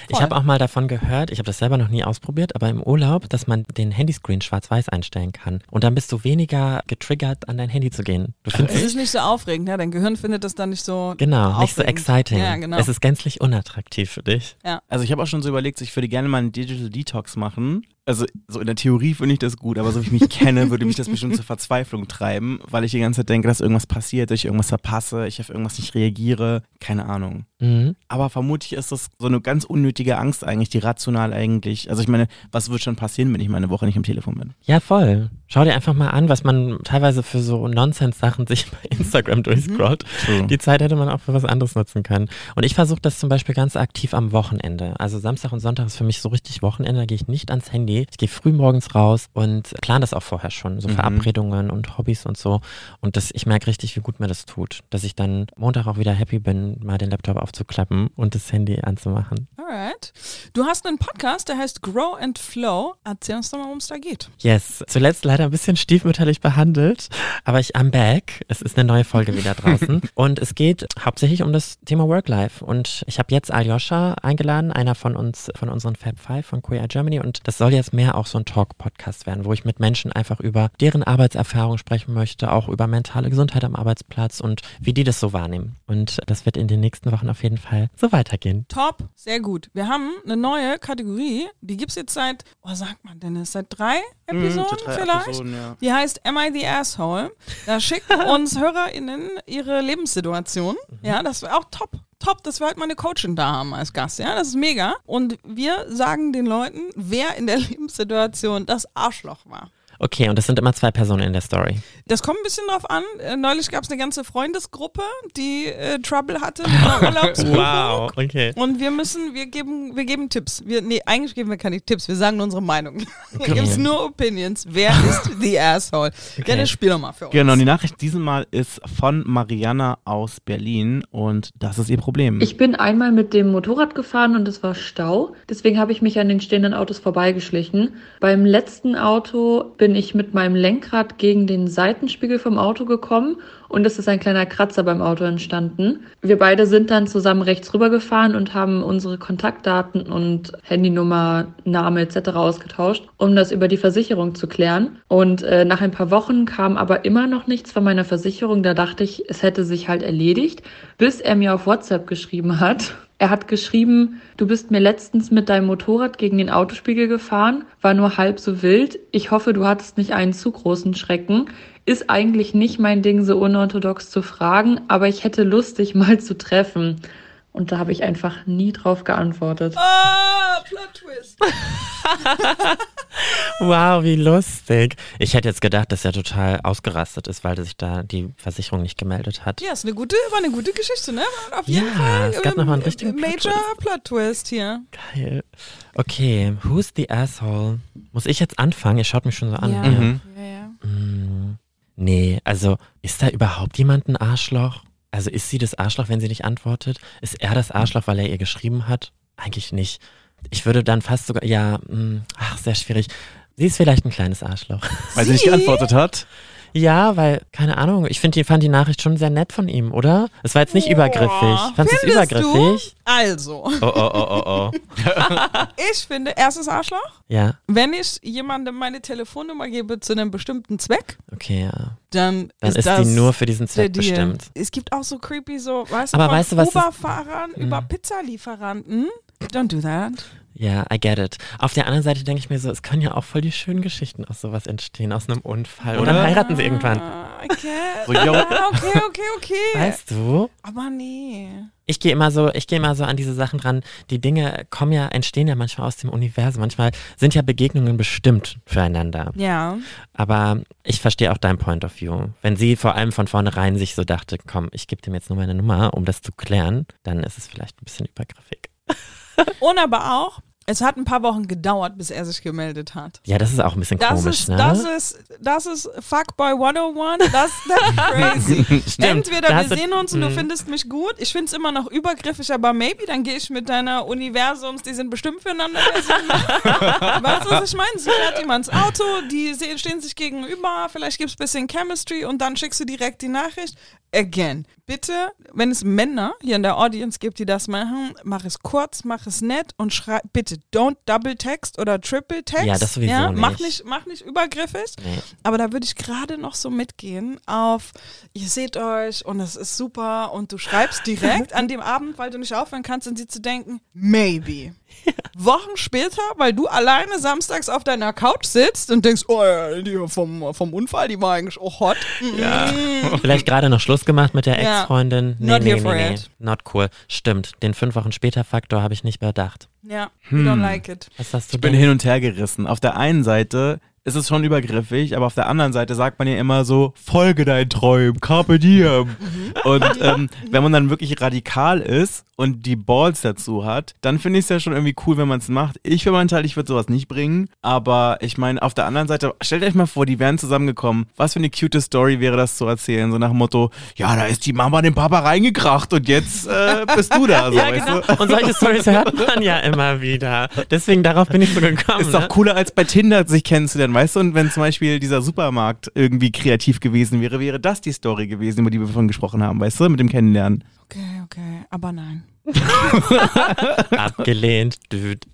Ich Voll. habe auch mal davon gehört, ich habe das selber noch nie ausprobiert, aber im Urlaub, dass man den Handyscreen schwarz-weiß einstellen kann. Und dann bist du weniger getriggert, an dein Handy zu gehen. Du Es findest ist nicht so aufregend, ja? Dein Gehirn findet das dann nicht so. Genau, nicht so aufregend. exciting. Ja, genau. Es ist gänzlich unattraktiv für dich. Also ich habe auch schon so überlegt, ich würde gerne mal einen Digital Detox machen. Also so in der Theorie finde ich das gut, aber so wie ich mich kenne, würde mich das bestimmt zur Verzweiflung treiben, weil ich die ganze Zeit denke, dass irgendwas passiert, dass ich irgendwas verpasse, ich auf irgendwas nicht reagiere, keine Ahnung. Mhm. Aber vermutlich ist das so eine ganz unnötige Angst eigentlich, die rational eigentlich, also ich meine, was wird schon passieren, wenn ich mal eine Woche nicht am Telefon bin? Ja, voll. Schau dir einfach mal an, was man teilweise für so Nonsense-Sachen sich bei Instagram durchscrollt. True. Die Zeit hätte man auch für was anderes nutzen können. Und ich versuche das zum Beispiel ganz aktiv am Wochenende. Also Samstag und Sonntag ist für mich so richtig Wochenende, da gehe ich nicht ans Handy. Ich gehe früh morgens raus und plane das auch vorher schon, so Mhm. Verabredungen und Hobbys und so. Und das, ich merke richtig, wie gut mir das tut, dass ich dann Montag auch wieder happy bin, mal den Laptop aufzuklappen und das Handy anzumachen. Alright. Du hast einen Podcast, der heißt Grow and Flow. Erzähl uns doch mal, worum es da geht. Yes, zuletzt leider ein bisschen stiefmütterlich behandelt, aber ich am back. Es ist eine neue Folge wieder draußen und es geht hauptsächlich um das Thema Work-Life und ich habe jetzt Aljoscha eingeladen, einer von uns, von unseren Fab Five von Queer Germany und das soll jetzt mehr auch so ein Talk-Podcast werden, wo ich mit Menschen einfach über deren Arbeitserfahrung sprechen möchte, auch über mentale Gesundheit am Arbeitsplatz und wie die das so wahrnehmen. Und das wird in den nächsten Wochen auf jeden Fall so weitergehen. Top, sehr gut. Wir haben eine neue Kategorie, die gibt es jetzt seit, oh sagt man Dennis, seit drei Episoden Mhm, drei vielleicht? Episoden, ja. Die heißt Am I the Asshole? Da schicken uns HörerInnen ihre Lebenssituation. Ja, das wäre auch top. Top, dass wir halt mal eine Coachin da haben als Gast. Ja, das ist mega. Und wir sagen den Leuten, wer in der Lebenssituation das Arschloch war. Okay, und das sind immer zwei Personen in der Story. Das kommt ein bisschen drauf an. Äh, neulich gab es eine ganze Freundesgruppe, die äh, Trouble hatte mit einer Urlaubsbuchung. okay. Und wir müssen, wir geben, wir geben Tipps. Wir, nee, eigentlich geben wir keine Tipps, wir sagen nur unsere Meinung. Hier gibt es nur Opinions. Wer ist the asshole? Dennis, spiel doch mal für uns. Genau, und die Nachricht diesmal ist von Mariana aus Berlin und das ist ihr Problem. Ich bin einmal mit dem Motorrad gefahren und es war Stau. Deswegen habe ich mich an den stehenden Autos vorbeigeschlichen. Beim letzten Auto bin ich mit meinem Lenkrad gegen den Seitenspiegel vom Auto gekommen und es ist ein kleiner Kratzer beim Auto entstanden. Wir beide sind dann zusammen rechts rüber gefahren und haben unsere Kontaktdaten und Handynummer, Name etc. ausgetauscht, um das über die Versicherung zu klären. Und äh, nach ein paar Wochen kam aber immer noch nichts von meiner Versicherung. Da dachte ich, es hätte sich halt erledigt, bis er mir auf WhatsApp geschrieben hat Er hat geschrieben, du bist mir letztens mit deinem Motorrad gegen den Autospiegel gefahren, war nur halb so wild. Ich hoffe, du hattest nicht einen zu großen Schrecken. Ist eigentlich nicht mein Ding, so unorthodox zu fragen, aber ich hätte Lust, dich mal zu treffen. Und da habe ich einfach nie drauf geantwortet. Ah, Plot Twist. Wow, wie lustig. Ich hätte jetzt gedacht, dass er total ausgerastet ist, weil sich da die Versicherung nicht gemeldet hat. Ja, ist eine gute, war eine gute Geschichte, ne? Auf Ja, jeden Fall. es gab noch mal einen richtigen Major Plot-Twist. Plot Twist hier. Geil. Okay, who's the asshole? Muss ich jetzt anfangen? Ihr schaut mich schon so an. Ja. Ja. Mhm. Ja, ja. Mm, Nee, also ist da überhaupt jemand ein Arschloch? Also ist sie das Arschloch, wenn sie nicht antwortet? Ist er das Arschloch, weil er ihr geschrieben hat? Eigentlich nicht. Ich würde dann fast sogar, ja, mm, ach, sehr schwierig. Sie ist vielleicht ein kleines Arschloch. Weil sie nicht Sie? geantwortet hat. Ja, weil, keine Ahnung, ich finde, die fand die Nachricht schon sehr nett von ihm, oder? Es war jetzt nicht übergriffig. Fandest du es übergriffig? Du? Also, Oh, oh, oh, oh, oh. ich finde, erstes Arschloch, Ja, wenn ich jemandem meine Telefonnummer gebe zu einem bestimmten Zweck, okay, ja. dann, Dann ist, das die nur für diesen Zweck bestimmt. Es gibt auch so creepy, so, weißt Aber du, von weißt du, was Uber-Fahrern über Pizzalieferanten. Don't do that. Ja, I get it. Auf der anderen Seite denke ich mir so, es können ja auch voll die schönen Geschichten aus sowas entstehen, aus einem Unfall. Und dann Oder? heiraten sie irgendwann. Ah, I guess. So, yo. Ah, okay, okay, okay. Weißt du? Aber nee. Ich gehe immer so, ich gehe immer so an diese Sachen ran. Die Dinge kommen ja, entstehen ja manchmal aus dem Universum. Manchmal sind ja Begegnungen bestimmt füreinander. Ja. Aber ich verstehe auch dein Point of View. Wenn sie vor allem von vornherein sich so dachte, komm, ich gebe dem jetzt nur meine Nummer, um das zu klären, dann ist es vielleicht ein bisschen übergriffig. Und aber auch, es hat ein paar Wochen gedauert, bis er sich gemeldet hat. Ja, das ist auch ein bisschen Das komisch, ist, ne? das ist, das ist Fuckboy 101. Das ist crazy. Stimmt, Entweder wir sehen uns und du Mhm. findest mich gut. Ich finde es immer noch übergriffig, aber maybe dann gehe ich mit deiner Universums, die sind bestimmt füreinander. Weißt du, was ich meine? Sie fährt jemand ins Auto, die stehen sich gegenüber, vielleicht gibt es ein bisschen Chemistry und dann schickst du direkt die Nachricht. Again, bitte, wenn es Männer hier in der Audience gibt, die das machen, mach es kurz, mach es nett und schreib bitte don't double text oder triple text. Ja, das sowieso ja, Mach nicht. nicht, mach nicht übergriffig. Nee. Aber da würde ich gerade noch so mitgehen auf, ihr seht euch und es ist super und du schreibst direkt an dem Abend, weil du nicht aufhören kannst, an sie zu denken, maybe. Wochen später, weil du alleine samstags auf deiner Couch sitzt und denkst, oh, ja, die vom, vom Unfall, die war eigentlich auch hot. Ja. Vielleicht gerade noch Schluss gemacht mit der Ja. Ex-Freundin. Nee, Not nee, here nee, for it. Not cool. Stimmt. Den fünf Wochen später Faktor habe ich nicht bedacht. Ja, we don't like it. Was hast du Ich bin hin und her gerissen. Auf der einen Seite ist es schon übergriffig, aber auf der anderen Seite sagt man ja immer so, folge deinen Träumen, carpe diem. und ähm, wenn man dann wirklich radikal ist und die Balls dazu hat, dann finde ich es ja schon irgendwie cool, wenn man es macht. Ich für meinen Teil, ich würde sowas nicht bringen, aber ich meine, auf der anderen Seite, stellt euch mal vor, die wären zusammengekommen. Was für eine cute Story wäre das zu erzählen, so nach dem Motto, ja, da ist die Mama den Papa reingekracht und jetzt äh, bist du da. So, Ja, genau. du? Und solche Stories hört man ja immer wieder. Deswegen darauf bin ich so gekommen. Ist doch ne? cooler als bei Tinder sich kennenzulernen, weißt du? Und wenn zum Beispiel dieser Supermarkt irgendwie kreativ gewesen wäre, wäre das die Story gewesen, über die wir vorhin gesprochen haben, weißt du? Mit dem Kennenlernen. Okay, okay, aber nein. Abgelehnt, dude.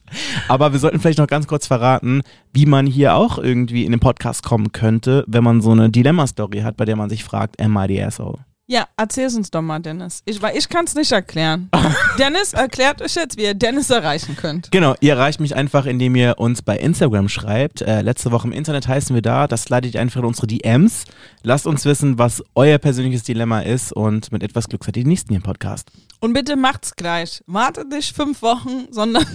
Aber wir sollten vielleicht noch ganz kurz verraten, wie man hier auch irgendwie in den Podcast kommen könnte, wenn man so eine Dilemma-Story hat, bei der man sich fragt, am I the asshole? Ja, erzähl's uns doch mal, Dennis. Ich, weil ich kann es nicht erklären. Dennis, erklärt euch jetzt, wie ihr Dennis erreichen könnt. Genau, ihr erreicht mich einfach, indem ihr uns bei Instagram schreibt. Äh, letzte Woche im Internet heißen wir da. Das leitet ihr einfach in unsere DMs. Lasst uns wissen, was euer persönliches Dilemma ist und mit etwas Glück seid ihr die nächsten hier im Podcast. Und bitte macht's gleich. Wartet nicht fünf Wochen, sondern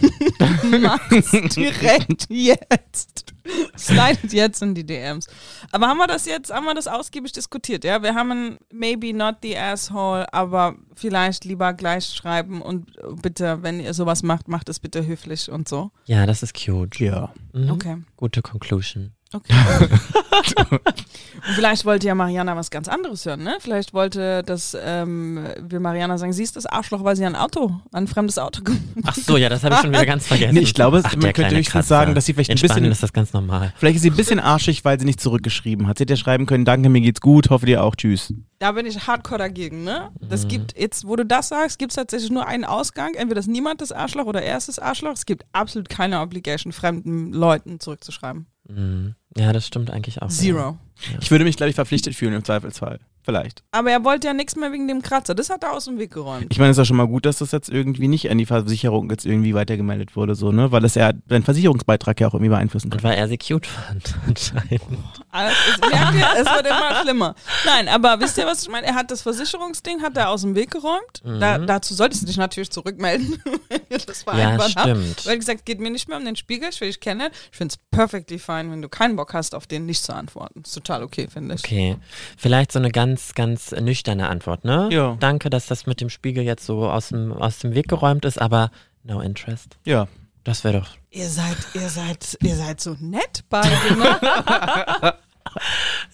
macht's direkt jetzt. Slidet jetzt in die DMs. Aber haben wir das jetzt, haben wir das ausgiebig diskutiert, ja? Wir haben ein maybe not the asshole, aber vielleicht lieber gleich schreiben und bitte, wenn ihr sowas macht, macht es bitte höflich und so. Ja, das ist cute. Ja. Mhm. Okay. Gute Conclusion. Okay. und vielleicht wollte ja Mariana was ganz anderes hören, ne? Vielleicht wollte, dass ähm, wir Mariana sagen, sie ist das Arschloch, weil sie ein Auto, ein fremdes Auto Ach so, ja, das habe ich schon wieder ganz vergessen. Nee, ich glaube, Ach, man könnte höchstens sagen, dass sie vielleicht ein bisschen- ist das ganz normal. Vielleicht ist sie ein bisschen arschig, weil sie nicht zurückgeschrieben hat. Sie hätte ja schreiben können, danke, mir geht's gut, hoffe dir auch, tschüss. Da bin ich hardcore dagegen, ne? Das Mhm. gibt, jetzt, wo du das sagst, gibt es tatsächlich nur einen Ausgang. Entweder ist niemand das Arschloch oder er ist das Arschloch. Es gibt absolut keine Obligation, fremden Leuten zurückzuschreiben. Mhm. Ja, das stimmt eigentlich auch. Zero. Ich würde mich, glaube ich, verpflichtet fühlen im Zweifelsfall. Vielleicht. Aber er wollte ja nichts mehr wegen dem Kratzer. Das hat er aus dem Weg geräumt. Ich meine, es ist ja schon mal gut, dass das jetzt irgendwie nicht an die Versicherung jetzt irgendwie weitergemeldet wurde, so, ne? Weil es ja den Versicherungsbeitrag ja auch irgendwie beeinflussen Und kann. weil er sie cute fand, anscheinend. Also, es, merkt ihr, es wird immer schlimmer. Nein, aber wisst ihr, was ich meine? Er hat das Versicherungsding hat er aus dem Weg geräumt. Da, dazu solltest du dich natürlich zurückmelden, wenn ihr das Mhm. Ja, vereinbart habt. stimmt. Weil gesagt, geht mir nicht mehr um den Spiegel, ich will dich kennen. Ich finde es perfectly fine, wenn du keinen Bock hast, auf den nicht zu antworten. Ist total okay, finde ich. Okay. Vielleicht so eine ganz, ganz nüchterne Antwort, ne? Ja. Danke, dass das mit dem Spiegel jetzt so aus dem, aus dem Weg geräumt ist, aber no interest. Ja. Das wäre doch. Ihr seid, ihr seid, ihr seid so nett beide, ne?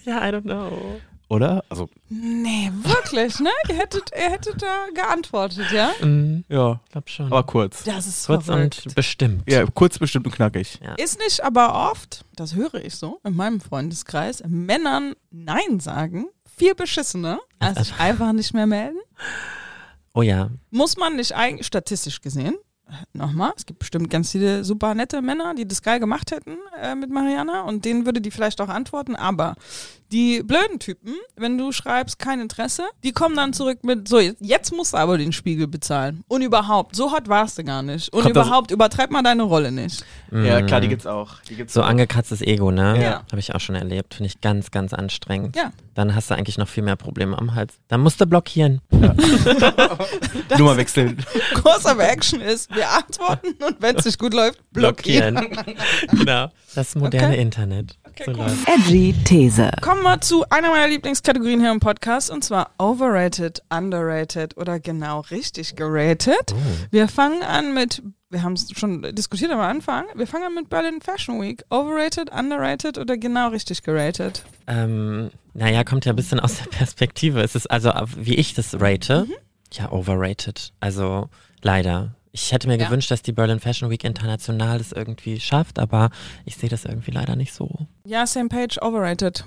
Ja, I don't know. Oder? Also, nee, wirklich, ne? Ihr hättet, ihr hättet da geantwortet, ja? Mhm, ja. glaub schon. Aber kurz. Das ist Kurz verrückt. und bestimmt. Ja, kurz bestimmt und knackig. Ist nicht aber oft, das höre ich so in meinem Freundeskreis, Männern Nein sagen, viel beschissener, als sich einfach nicht mehr melden. Oh ja. Muss man nicht eigentlich, statistisch gesehen, nochmal, es gibt bestimmt ganz viele super nette Männer, die das geil gemacht hätten äh, mit Mariana und denen würde die vielleicht auch antworten, aber die blöden Typen, wenn du schreibst kein Interesse, die kommen dann zurück mit, so, jetzt musst du aber den Spiegel bezahlen. Und überhaupt, so hot warst du gar nicht. Und Kommt das- überhaupt, übertreib mal deine Rolle nicht. Ja, klar, die gibt's auch. Die gibt's So auch. angekratztes Ego, ne? Ja. Habe ich auch schon erlebt. Finde ich ganz, ganz anstrengend. Ja. Dann hast du eigentlich noch viel mehr Probleme am Hals. Dann musst du blockieren. Nummer wechseln. Kurs of Action ist, wir antworten und wenn es nicht gut läuft, blockieren. genau. Das moderne Okay. Internet. Cool. läuft's. Edgy These. Kommen wir zu einer meiner Lieblingskategorien hier im Podcast und zwar overrated, underrated oder genau richtig geratet. Wir fangen an mit, wir haben es schon diskutiert am Anfang, wir fangen an mit Berlin Fashion Week. Overrated, underrated oder genau richtig geratet? Ähm, naja, kommt ja ein bisschen aus der Perspektive. Es ist also, wie ich das rate, ja, overrated. Also leider. Ich hätte mir Ja. gewünscht, dass die Berlin Fashion Week international das irgendwie schafft, aber ich sehe das irgendwie leider nicht so. Ja, same page, overrated.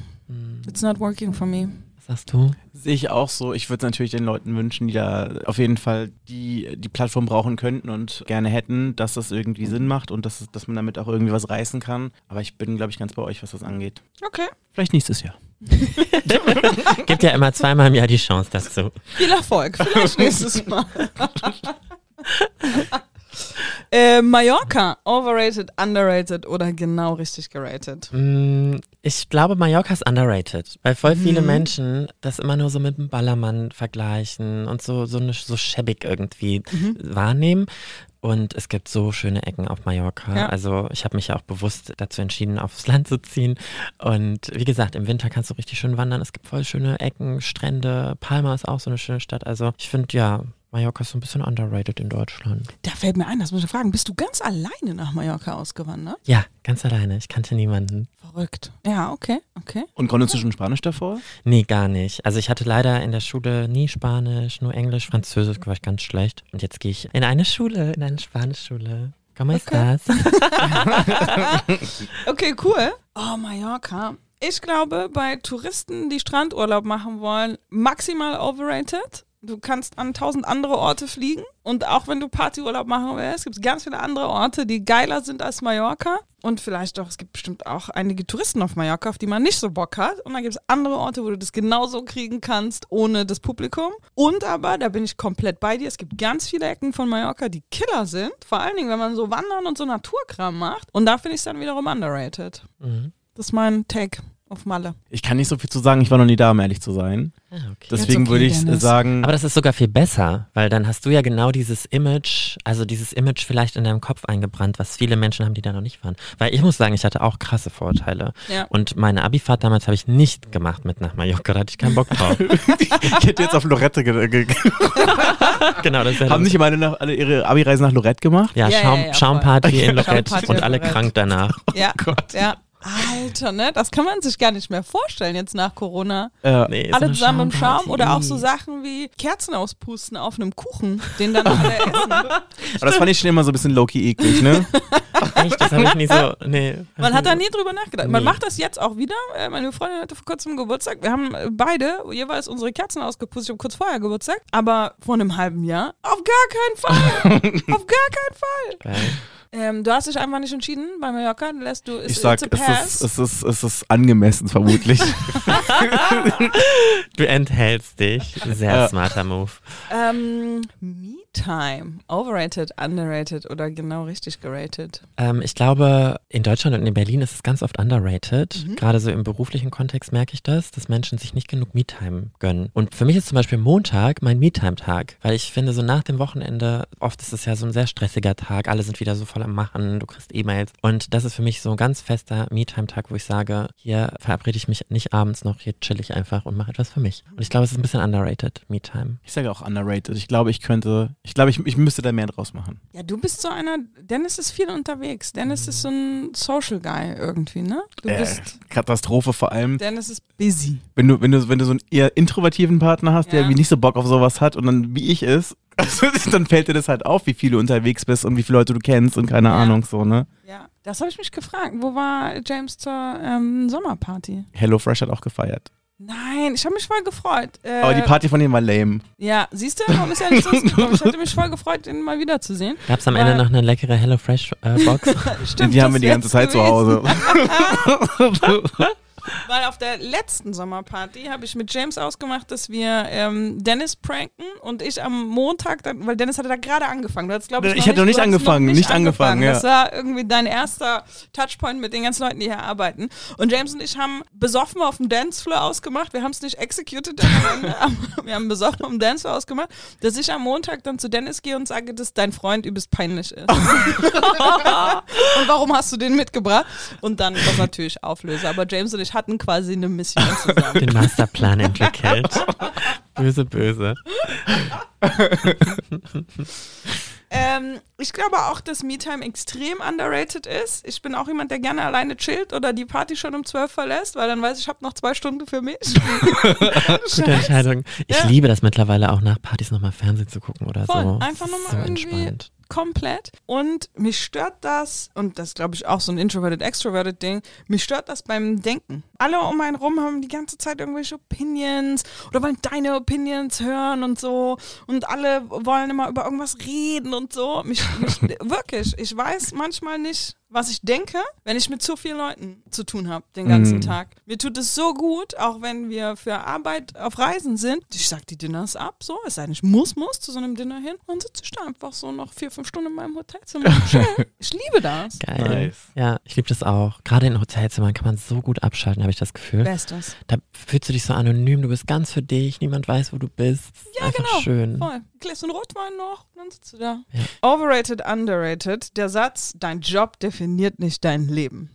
It's not working for me. Was sagst du? Sehe ich auch so. Ich würde es natürlich den Leuten wünschen, die da auf jeden Fall die, die Plattform brauchen könnten und gerne hätten, dass das irgendwie Sinn macht und dass, es- dass man damit auch irgendwie was reißen kann. Aber ich bin, glaube ich, ganz bei euch, was das angeht. Okay. Vielleicht nächstes Jahr. Gibt ja immer zweimal im Jahr die Chance dazu. Viel Erfolg. Vielleicht nächstes Mal. äh, Mallorca, overrated, underrated oder genau richtig geratet? Mm, Ich glaube, Mallorca ist underrated, weil voll viele Menschen das immer nur so mit dem Ballermann vergleichen und so, so, ne, so schäbig irgendwie wahrnehmen. Und es gibt so schöne Ecken auf Mallorca. Ja. Also ich habe mich ja auch bewusst dazu entschieden, aufs Land zu ziehen. Und wie gesagt, im Winter kannst du richtig schön wandern. Es gibt voll schöne Ecken, Strände. Palma ist auch so eine schöne Stadt. Also ich finde, ja, Mallorca ist so ein bisschen underrated in Deutschland. Da fällt mir ein, das muss ich fragen. Bist du ganz alleine nach Mallorca ausgewandert? Ja, ganz alleine. Ich kannte niemanden. Verrückt. Ja, okay, okay. Und konntest du schon Spanisch davor? Nee, gar nicht. Also ich hatte leider in der Schule nie Spanisch, nur Englisch, Französisch war ich ganz schlecht. Und jetzt gehe ich in eine Schule, in eine Spanischschule. ¿Cómo Okay. estás? Okay, cool. Oh, Mallorca. Ich glaube, bei Touristen, die Strandurlaub machen wollen, maximal overrated. Du kannst an tausend andere Orte fliegen. Und auch wenn du Partyurlaub machen willst, gibt es ganz viele andere Orte, die geiler sind als Mallorca. Und vielleicht auch, es gibt bestimmt auch einige Touristen auf Mallorca, auf die man nicht so Bock hat. Und dann gibt es andere Orte, wo du das genauso kriegen kannst, ohne das Publikum. Und aber, da bin ich komplett bei dir, es gibt ganz viele Ecken von Mallorca, die Killer sind. Vor allen Dingen, wenn man so Wandern und so Naturkram macht. Und da finde ich es dann wiederum underrated. Mhm. Das ist mein Take auf Malle. Ich kann nicht so viel zu sagen. Ich war noch nie da, um ehrlich zu sein. Ah, okay. Deswegen okay, würde ich Dennis. sagen, Aber das ist sogar viel besser, weil dann hast du ja genau dieses Image, also dieses Image vielleicht in deinem Kopf eingebrannt, was viele Menschen haben, die da noch nicht waren. Weil ich muss sagen, ich hatte auch krasse Vorurteile. Ja. Und meine Abifahrt damals habe ich nicht gemacht mit nach Mallorca, da hatte ich keinen Bock drauf. ich hätte jetzt auf Lorette ge ge genau, das Haben nicht immer alle, nach, alle ihre Abi-Reisen nach Lorette gemacht? ja, Ja, Schaum, ja. Schaumparty in Lorette Schaumparty und alle Lorette. krank danach. Ja, ja. Alter, ne? Das kann man sich gar nicht mehr vorstellen jetzt nach Corona. Ja. Nee, Alle zusammen im Schaum oder auch so Sachen wie Kerzen auspusten auf einem Kuchen, den dann alle essen. Aber das fand ich schon immer so ein bisschen low-key eklig, ne? Echt, das habe ich nie so, nee. Man hat da nie drüber nachgedacht. Man Nee. macht das jetzt auch wieder. Äh, Meine Freundin hatte vor kurzem Geburtstag. Wir haben äh, beide jeweils unsere Kerzen ausgepustet. Ich habe kurz vorher Geburtstag. Aber vor einem halben Jahr auf gar keinen Fall. auf gar keinen Fall. Geil. Ähm, du hast dich einfach nicht entschieden bei Mallorca, lässt du, ich sag, es pass. ist, es, ist, es ist angemessen vermutlich. Du enthältst dich. Sehr Ja. smarter Move. ähm, Me-Time, overrated, underrated oder genau richtig gerated? Ähm, ich glaube, in Deutschland und in Berlin ist es ganz oft underrated. Mhm. Gerade so im beruflichen Kontext merke ich das, dass Menschen sich nicht genug Me-Time gönnen. Und für mich ist zum Beispiel Montag mein Me-Time-Tag, weil ich finde, so nach dem Wochenende, oft ist es ja so ein sehr stressiger Tag, alle sind wieder so voll am Machen, du kriegst E-Mails. Und das ist für mich so ein ganz fester Me-Time-Tag, wo ich sage, hier verabrede ich mich nicht abends noch, hier chill ich einfach und mache etwas für mich. Und ich glaube, es ist ein bisschen underrated, Me-Time. Ich sage auch underrated. Ich glaube, ich könnte, ich glaube, ich, ich müsste da mehr draus machen. Ja, du bist so einer, Dennis ist viel unterwegs. Dennis ist so ein Social Guy irgendwie, ne? Du Äh, bist, Katastrophe vor allem. Dennis ist busy. Wenn du, wenn du, wenn du so einen eher introvertiven Partner hast, der Ja. irgendwie nicht so Bock auf sowas hat und dann wie ich ist, dann fällt dir das halt auf, wie viel du unterwegs bist und wie viele Leute du kennst und keine Ja. Ahnung so, ne? Ja, das habe ich mich gefragt. Wo war James zur ähm, Sommerparty? Hello Fresh hat auch gefeiert. Nein, ich habe mich voll gefreut. Äh, Aber die Party von dem war lame. Ja, siehst du, warum ist ja nicht rausgekommen? Ich hätte mich voll gefreut, ihn mal wiederzusehen. Gab es am Ende noch eine leckere HelloFresh-Box? Stimmt, die haben wir die ganze Zeit zu gewesen. Hause. Weil auf der letzten Sommerparty habe ich mit James ausgemacht, dass wir ähm, Dennis pranken und ich am Montag, dann, weil Dennis hatte da gerade angefangen. Du glaub ich, Ich hatte noch nicht du hast angefangen, nicht angefangen, ja. Das war irgendwie dein erster Touchpoint mit den ganzen Leuten, die hier arbeiten. Und James und ich haben besoffen auf dem Dancefloor ausgemacht. Wir haben es nicht executed, wir haben besoffen auf dem Dancefloor ausgemacht, dass ich am Montag dann zu Dennis gehe und sage, dass dein Freund übelst peinlich ist. warum hast du den mitgebracht? Und dann das natürlich auflöse. Aber James und ich hatten quasi eine Mission zusammen. Den Masterplan entwickelt. böse, böse. Ähm, ich glaube auch, dass MeTime extrem underrated ist. Ich bin auch jemand, der gerne alleine chillt oder die Party schon um 12 verlässt, weil dann weiß ich, ich habe noch zwei Stunden für mich. Gute Entscheidung. Ich Ja. liebe das mittlerweile auch nach Partys nochmal Fernsehen zu gucken oder Voll. so. Einfach nochmal so irgendwie entspannt. Komplett. Und mich stört das, und das glaube ich auch so ein Introverted-Extroverted-Ding, mich stört das beim Denken. Alle um einen rum haben die ganze Zeit irgendwelche Opinions oder wollen deine Opinions hören und so. Und alle wollen immer über irgendwas reden und so. Mich, mich wirklich, ich weiß manchmal nicht, was ich denke, wenn ich mit zu vielen Leuten zu tun habe den ganzen Mm. Tag. Mir tut es so gut, auch wenn wir für Arbeit auf Reisen sind. Ich sag die Dinners ab, so, es sei denn, ich muss, muss zu so einem Dinner hin. Dann sitze ich da einfach so noch vier, fünf Stunden in meinem Hotelzimmer. und ich liebe das. Geil. Nice. Ja, ich liebe das auch. Gerade in Hotelzimmern kann man so gut abschalten, habe ich das Gefühl. Bestes. Da fühlst du dich so anonym, du bist ganz für dich, niemand weiß, wo du bist. Ja, Einfach genau. schön. Voll. Gläst einen Rotwein noch, dann sitzt du da. Ja. Overrated, underrated. Der Satz, dein Job definiert nicht dein Leben.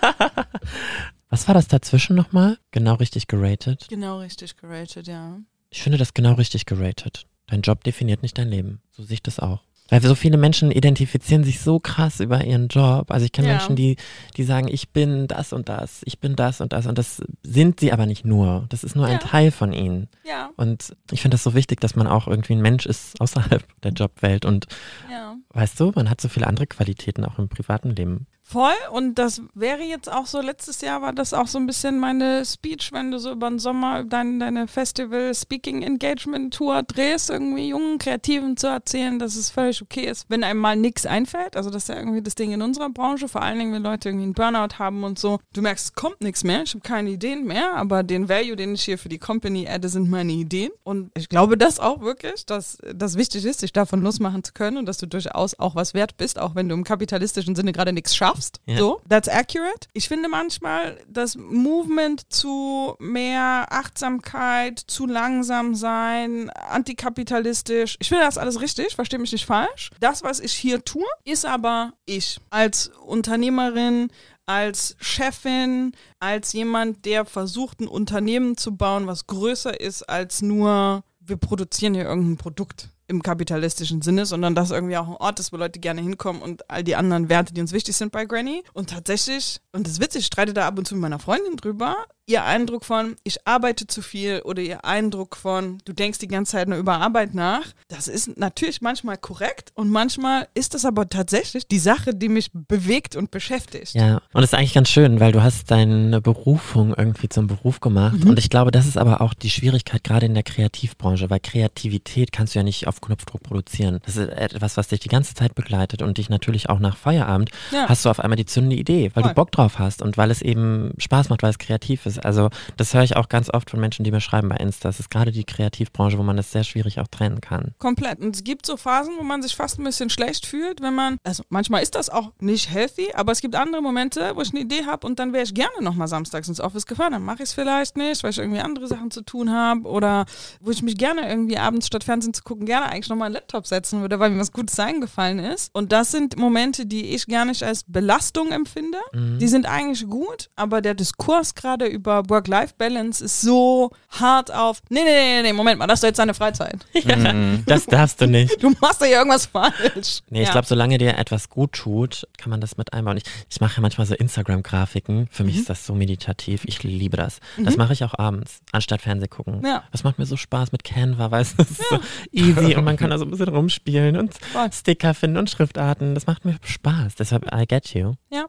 Was war das dazwischen nochmal? Genau richtig geratet. Genau richtig geratet, ja. Ich finde das genau richtig geratet. Dein Job definiert nicht dein Leben. So sehe ich das auch. Weil so viele Menschen identifizieren sich so krass über ihren Job. Also ich kenne Ja. Menschen, die, die sagen, ich bin das und das, ich bin das und das. Und das sind sie aber nicht nur. Das ist nur ein Ja. Teil von ihnen. Ja, Und ich finde das so wichtig, dass man auch irgendwie ein Mensch ist außerhalb der Jobwelt. Und ja. weißt du, man hat so viele andere Qualitäten auch im privaten Leben. Voll. Und das wäre jetzt auch so, letztes Jahr war das auch so ein bisschen meine Speech, wenn du so über den Sommer dein, deine Festival Speaking Engagement Tour drehst, irgendwie jungen Kreativen zu erzählen, dass es völlig okay ist, wenn einem mal nichts einfällt. Also das ist ja irgendwie das Ding in unserer Branche, vor allen Dingen, wenn Leute irgendwie einen Burnout haben und so. Du merkst, es kommt nichts mehr, ich habe keine Ideen mehr, aber den Value, den ich hier für die Company adde, sind meine Ideen. Und ich glaube das auch wirklich, dass das wichtig ist, sich davon losmachen zu können und dass du durchaus auch was wert bist, auch wenn du im kapitalistischen Sinne gerade nichts schaffst. Ja. So, that's accurate. Ich finde manchmal das Movement zu mehr Achtsamkeit, zu langsam sein, antikapitalistisch. Ich finde das alles richtig, verstehe mich nicht falsch. Das, was ich hier tue, ist aber ich als Unternehmerin, als Chefin, als jemand, der versucht, ein Unternehmen zu bauen, was größer ist als nur, wir produzieren hier irgendein Produkt im kapitalistischen Sinne, sondern dass irgendwie auch ein Ort ist, wo Leute gerne hinkommen und all die anderen Werte, die uns wichtig sind bei Granny. Und tatsächlich, und das ist witzig, ich streite da ab und zu mit meiner Freundin drüber, ihr Eindruck von, ich arbeite zu viel oder ihr Eindruck von, du denkst die ganze Zeit nur über Arbeit nach, das ist natürlich manchmal korrekt und manchmal ist das aber tatsächlich die Sache, die mich bewegt und beschäftigt. Ja, und das ist eigentlich ganz schön, weil du hast deine Berufung irgendwie zum Beruf gemacht Mhm. und ich glaube, das ist aber auch die Schwierigkeit gerade in der Kreativbranche, weil Kreativität kannst du ja nicht auf Knopfdruck produzieren. Das ist etwas, was dich die ganze Zeit begleitet und dich natürlich auch nach Feierabend Ja. hast du auf einmal die zündende Idee, weil Voll. du Bock drauf hast und weil es eben Spaß macht, weil es kreativ ist. Also das höre ich auch ganz oft von Menschen, die mir schreiben bei Insta. Es ist gerade die Kreativbranche, wo man das sehr schwierig auch trennen kann. Komplett. Und es gibt so Phasen, wo man sich fast ein bisschen schlecht fühlt, wenn man, also manchmal ist das auch nicht healthy, aber es gibt andere Momente, wo ich eine Idee habe und dann wäre ich gerne nochmal samstags ins Office gefahren. Dann mache ich es vielleicht nicht, weil ich irgendwie andere Sachen zu tun habe oder wo ich mich gerne irgendwie abends statt Fernsehen zu gucken, gerne eigentlich nochmal einen Laptop setzen würde, weil mir was Gutes eingefallen ist. Und das sind Momente, die ich gar nicht als Belastung empfinde. Die sind eigentlich gut, aber der Diskurs gerade über Work-Life-Balance ist so hart auf, nee, nee, nee, nee, Moment mal, das ist doch jetzt deine Freizeit. Ja, das darfst du nicht. Du machst da ja irgendwas falsch. Nee, ich ja. glaube, solange dir etwas gut tut, kann man das mit einbauen. Ich, ich mache ja manchmal so Instagram-Grafiken. Für mich Mhm. ist das so meditativ. Ich liebe das. Das mache ich auch abends, anstatt Fernseh gucken. Ja. Das macht mir so Spaß mit Canva, weißt du? Das ist so easy und man kann da so ein bisschen rumspielen und Voll. Sticker finden und Schriftarten. Das macht mir Spaß. Deshalb, I get you. Ja.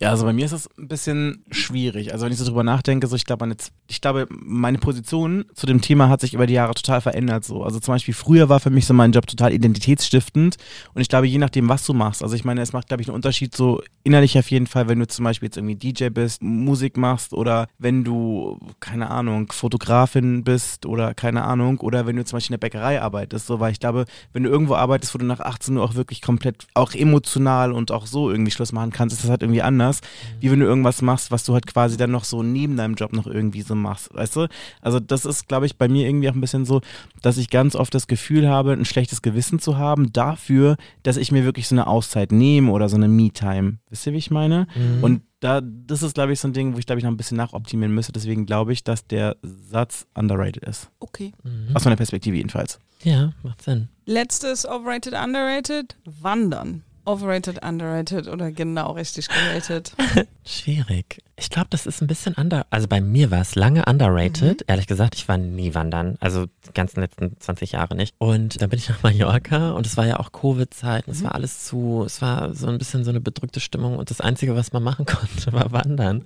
Ja, also bei mir ist es ein bisschen schwierig. Also wenn ich so drüber nachdenke, so ich glaube, meine, ich glaube, meine Position zu dem Thema hat sich über die Jahre total verändert. So. Also zum Beispiel früher war für mich so mein Job total identitätsstiftend und ich glaube, je nachdem, was du machst, also ich meine, es macht, glaube ich, einen Unterschied so innerlich auf jeden Fall, wenn du zum Beispiel jetzt irgendwie DJ bist, Musik machst oder wenn du, keine Ahnung, Fotografin bist oder keine Ahnung, oder wenn du zum Beispiel in der Bäckerei arbeitest, so, weil ich glaube, wenn du irgendwo arbeitest, wo du nach 18 Uhr auch wirklich komplett, auch emotional und auch so irgendwie Schluss machen kannst, ist das halt irgendwie anders, wie wenn du irgendwas machst, was du halt quasi dann noch so neben deinem Job noch irgendwie so machst, weißt du? Also das ist, glaube ich, bei mir irgendwie auch ein bisschen so, dass ich ganz oft das Gefühl habe, ein schlechtes Gewissen zu haben dafür, dass ich mir wirklich so eine Auszeit nehme oder so eine Me-Time. Wisst ihr, wie ich meine? Und da, das ist, glaube ich, so ein Ding, wo ich, glaube ich, noch ein bisschen nachoptimieren müsste. Deswegen glaube ich, dass der Satz underrated ist. Okay. Aus meiner Perspektive jedenfalls. Ja, macht Sinn. Letztes overrated, underrated, Wandern. Overrated, underrated oder genau richtig geratet. Schwierig. Ich glaube, das ist ein bisschen under. Also bei mir war es lange underrated. Ehrlich gesagt, ich war nie wandern. Also die ganzen letzten 20 Jahre nicht. Und dann bin ich nach Mallorca und es war ja auch Covid-Zeit. und Es war alles zu. Es war so ein bisschen so eine bedrückte Stimmung und das Einzige, was man machen konnte, war wandern.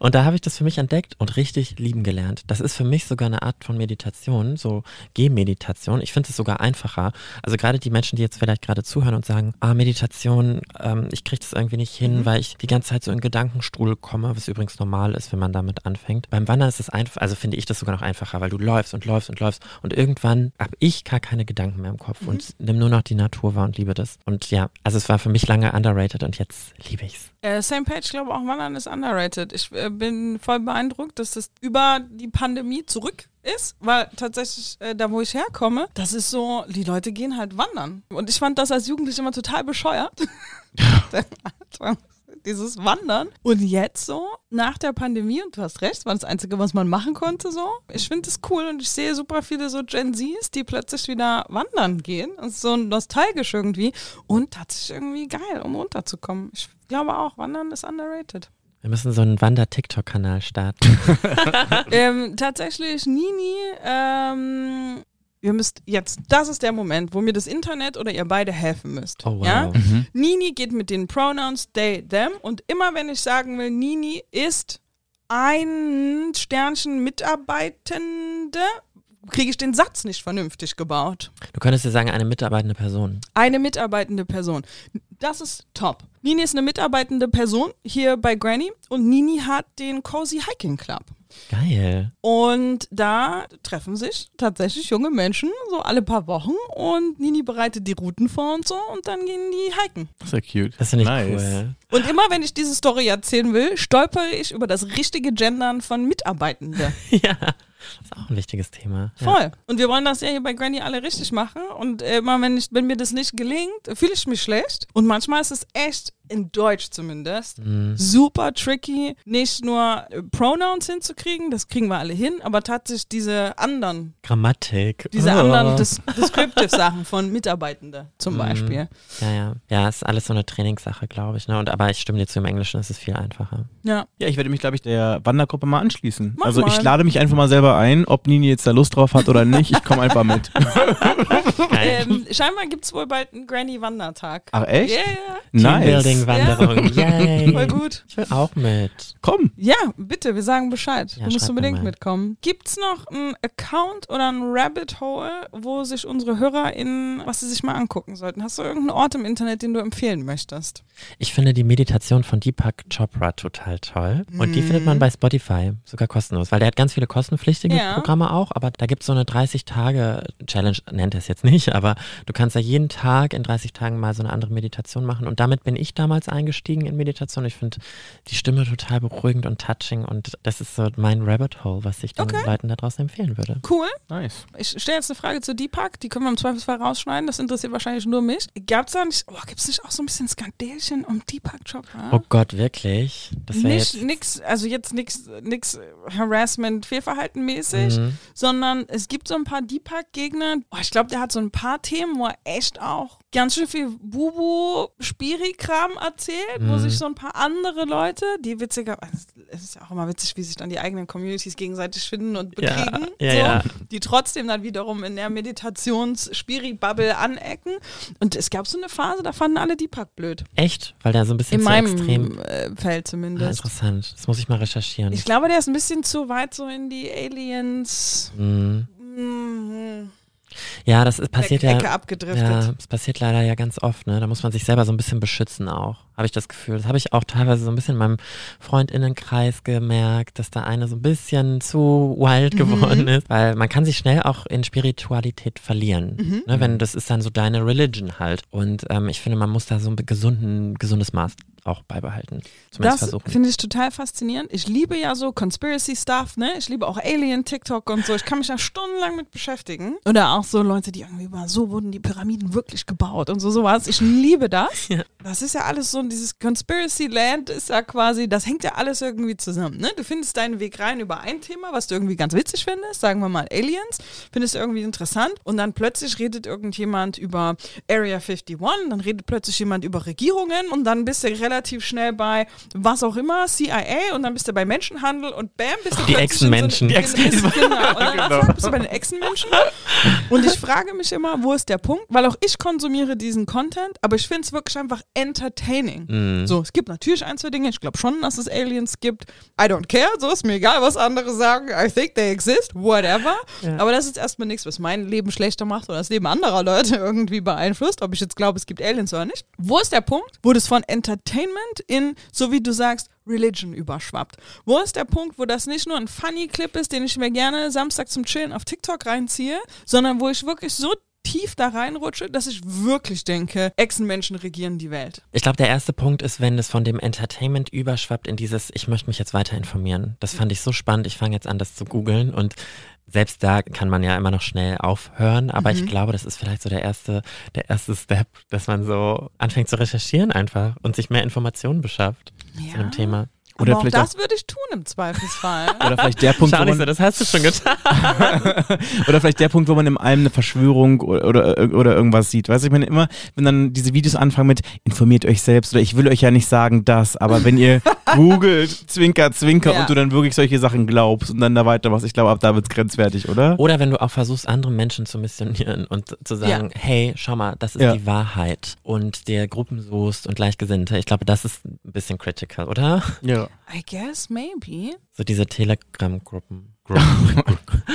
Und da habe ich das für mich entdeckt und richtig lieben gelernt. Das ist für mich sogar eine Art von Meditation, so Gehmeditation. Ich finde es sogar einfacher. Also gerade die Menschen, die jetzt vielleicht gerade zuhören und sagen, ah, Meditation, ähm, ich kriege das irgendwie nicht hin, weil ich die ganze Zeit so in Gedankenstrudel komme, was übrigens normal ist, wenn man damit anfängt. Beim Wandern ist es einfach, also finde ich das sogar noch einfacher, weil du läufst und läufst und läufst und irgendwann habe ich gar keine Gedanken mehr im Kopf und nimm nur noch die Natur wahr und liebe das. Und ja, also es war für mich lange underrated und jetzt liebe ich's. Äh, Same Page, ich glaube auch Wandern ist underrated. Ich äh, bin voll beeindruckt, dass das über die Pandemie zurück ist, weil tatsächlich äh, da, wo ich herkomme, das ist so, die Leute gehen halt wandern. Und ich fand das als Jugendliche immer total bescheuert. Dieses Wandern. Und jetzt so, nach der Pandemie, und du hast recht, war das Einzige, was man machen konnte, so. Ich finde das cool und ich sehe super viele so Gen Zs, die plötzlich wieder wandern gehen. Das ist so nostalgisch irgendwie und tatsächlich irgendwie geil, um runterzukommen. Ich glaube auch, Wandern ist underrated. Wir müssen so einen Wander-TikTok-Kanal starten. ähm, tatsächlich, Nini, ähm, ihr müsst jetzt, das ist der Moment, wo mir das Internet oder ihr beide helfen müsst. Oh, wow. Ja? Nini geht mit den Pronouns they, them und immer wenn ich sagen will, Nini ist ein Sternchen Mitarbeitende, kriege ich den Satz nicht vernünftig gebaut. Du könntest dir sagen, eine mitarbeitende Person. Eine mitarbeitende Person. Das ist top. Nini ist eine mitarbeitende Person hier bei Granny und Nini hat den Cozy Hiking Club. Geil. Und da treffen sich tatsächlich junge Menschen so alle paar Wochen und Nini bereitet die Routen vor und so und dann gehen die hiken. Das ist ja cute. Das finde ich nice. cool. Und immer wenn ich diese Story erzählen will, stolpere ich über das richtige Gendern von Mitarbeitende. ja, das ist auch ein wichtiges Thema. Ja. Voll. Und wir wollen das ja hier bei Granny alle richtig machen. Und äh, immer wenn, ich, wenn mir das nicht gelingt, fühle ich mich schlecht. Und manchmal ist es echt in Deutsch zumindest, super tricky, nicht nur äh, Pronouns hinzukriegen, das kriegen wir alle hin, aber tatsächlich diese anderen, Grammatik. diese Oh. anderen Des Descriptive-Sachen von Mitarbeitenden zum Beispiel. Ja, ja. Ja, ist alles so eine Trainingssache, glaube ich. Ne? Und, aber ich stimme dir zu, im Englischen ist es viel einfacher. Ja. Ja, ich werde mich, glaube ich, der Wandergruppe mal anschließen. Mach also ich mal. lade mich einfach mal selber ein, ob Nini jetzt da Lust drauf hat oder nicht. Ich komme einfach mit. Ähm, scheinbar gibt es wohl bald einen Granny-Wandertag. Ach echt? Ja, ja. Nice. Teambuilding-Wanderung. Yay. Voll gut. Ich will auch mit. Komm. Ja, bitte, wir sagen Bescheid. Ja, du musst unbedingt mal. mitkommen. Gibt's noch einen Account oder ein Rabbit Hole, wo sich unsere HörerInnen, was sie sich mal angucken sollten? Hast du irgendeinen Ort im Internet, den du empfehlen möchtest? Ich finde die Meditation von Deepak Chopra total toll. Und die findet man bei Spotify, sogar kostenlos, weil der hat ganz viele kostenpflichtige Ja. Programme auch, aber da gibt es so eine 30-Tage-Challenge, nennt er es jetzt nicht, aber du kannst ja jeden Tag in 30 Tagen mal so eine andere Meditation machen. Und damit bin ich damals eingestiegen in Meditation. Ich finde die Stimme total beruhigend und touching und das ist so mein Rabbit Hole, was ich den Okay. Leuten da draußen empfehlen würde. Cool. Nice. Ich stelle jetzt eine Frage zu Deepak, die können wir im Zweifelsfall rausschneiden, das interessiert wahrscheinlich nur mich. Gab's da nicht, oh, gibt's nicht auch so ein bisschen Skandälchen um Deepak Chopra? Oh Gott, wirklich? Das nicht jetzt... nix, also jetzt nix, nix Harassment, Fehlverhalten mäßig, Mhm. sondern es gibt so ein paar Deepak-Gegner. Oh, ich glaube, der hat so ein paar Themen, wo er echt auch ganz schön viel Bubu-Spiri-Kram erzählt, wo Mhm. sich so ein paar andere Leute, die witziger, es ist ja auch immer witzig, wie sich dann die eigenen Communities gegenseitig finden und bekriegen, ja, so, ja. die trotzdem dann wiederum in der Meditations-Spiri-Bubble anecken. Und es gab so eine Phase, da fanden alle Deepak blöd. Echt? Weil der so ein bisschen In zu meinem extrem... äh, Feld Ah, zumindest. interessant. Das muss ich mal recherchieren. Ich glaube, der ist ein bisschen zu weit so in die Aliens Mhm. mhm, Ja, das ist, passiert Ecke ja. abgedriftet. Ja, das passiert leider ja ganz oft, ne? Da muss man sich selber so ein bisschen beschützen auch, habe ich das Gefühl. Das habe ich auch teilweise so ein bisschen in meinem Freundinnenkreis gemerkt, dass da eine so ein bisschen zu wild Mhm. geworden ist, weil man kann sich schnell auch in Spiritualität verlieren, Mhm. ne? Wenn das ist dann so deine Religion halt. Und ähm, ich finde, man muss da so ein gesunden, gesundes Maß auch beibehalten. Zumindest Das finde ich total faszinierend. Ich liebe ja so Conspiracy Stuff, ne? Ich liebe auch Alien, TikTok und so. Ich kann mich da stundenlang mit beschäftigen. Oder auch so Leute, die irgendwie über so wurden die Pyramiden wirklich gebaut und so sowas. Ich liebe das. Ja. Das ist ja alles so, dieses Conspiracy Land ist ja quasi, das hängt ja alles irgendwie zusammen, ne? Du findest deinen Weg rein über ein Thema, was du irgendwie ganz witzig findest, sagen wir mal Aliens, findest du irgendwie interessant und dann plötzlich redet irgendjemand über Area 51, dann redet plötzlich jemand über Regierungen und dann bist du relativ schnell bei was auch immer, CIA und dann bist du bei Menschenhandel und bam, bist du Die Echsenmenschen. So, Die in- bist, genau, und dann zack, bist du bei den Echsenmenschen und ich frage mich immer, wo ist der Punkt? Weil auch ich konsumiere diesen Content, aber ich finde es wirklich einfach entertaining. Mhm. So, es gibt natürlich ein, zwei Dinge. Ich glaube schon, dass es Aliens gibt. I don't care. So ist mir egal, was andere sagen. I think they exist. Whatever. Aber das ist erstmal nichts, was mein Leben schlechter macht oder das Leben anderer Leute irgendwie beeinflusst. Ob ich jetzt glaube, es gibt Aliens oder nicht. Wo ist der Punkt, wo das von Entertainment in, so wie du sagst, Religion überschwappt? Wo ist der Punkt, wo das nicht nur ein funny Clip ist, den ich mir gerne Samstag zum Chillen auf TikTok reinziehe, sondern wo ich wirklich so tief da reinrutsche, dass ich wirklich denke, Echsenmenschen regieren die Welt. Ich glaube, der erste Punkt ist, wenn es von dem Entertainment überschwappt in dieses, ich möchte mich jetzt weiter informieren. Das fand ich so spannend. Ich fange jetzt an, das zu googeln und selbst da kann man ja immer noch schnell aufhören, aber Mhm. ich glaube, das ist vielleicht so der erste, der erste Step, dass man so anfängt zu recherchieren einfach und sich mehr Informationen beschafft zu dem Thema. Oder Aber auch vielleicht das würde ich tun im Zweifelsfall. Oder vielleicht der Punkt, Schau wo nicht so, man, das hast du schon getan. oder vielleicht der Punkt, wo man in einem eine Verschwörung oder, oder, oder irgendwas sieht. Weißt du, ich meine immer, wenn dann diese Videos anfangen mit informiert euch selbst oder ich will euch ja nicht sagen das, aber wenn ihr googelt, zwinker, zwinker Ja. und du dann wirklich solche Sachen glaubst und dann da weitermachst, ich glaube, ab da wird's grenzwertig, oder? Oder wenn du auch versuchst, andere Menschen zu missionieren und zu sagen, hey, schau mal, das ist Ja. die Wahrheit und dir Gruppen suchst und Gleichgesinnte. Ich glaube, das ist ein bisschen critical, oder? Ja. I guess, maybe. So diese Telegram-Gruppen.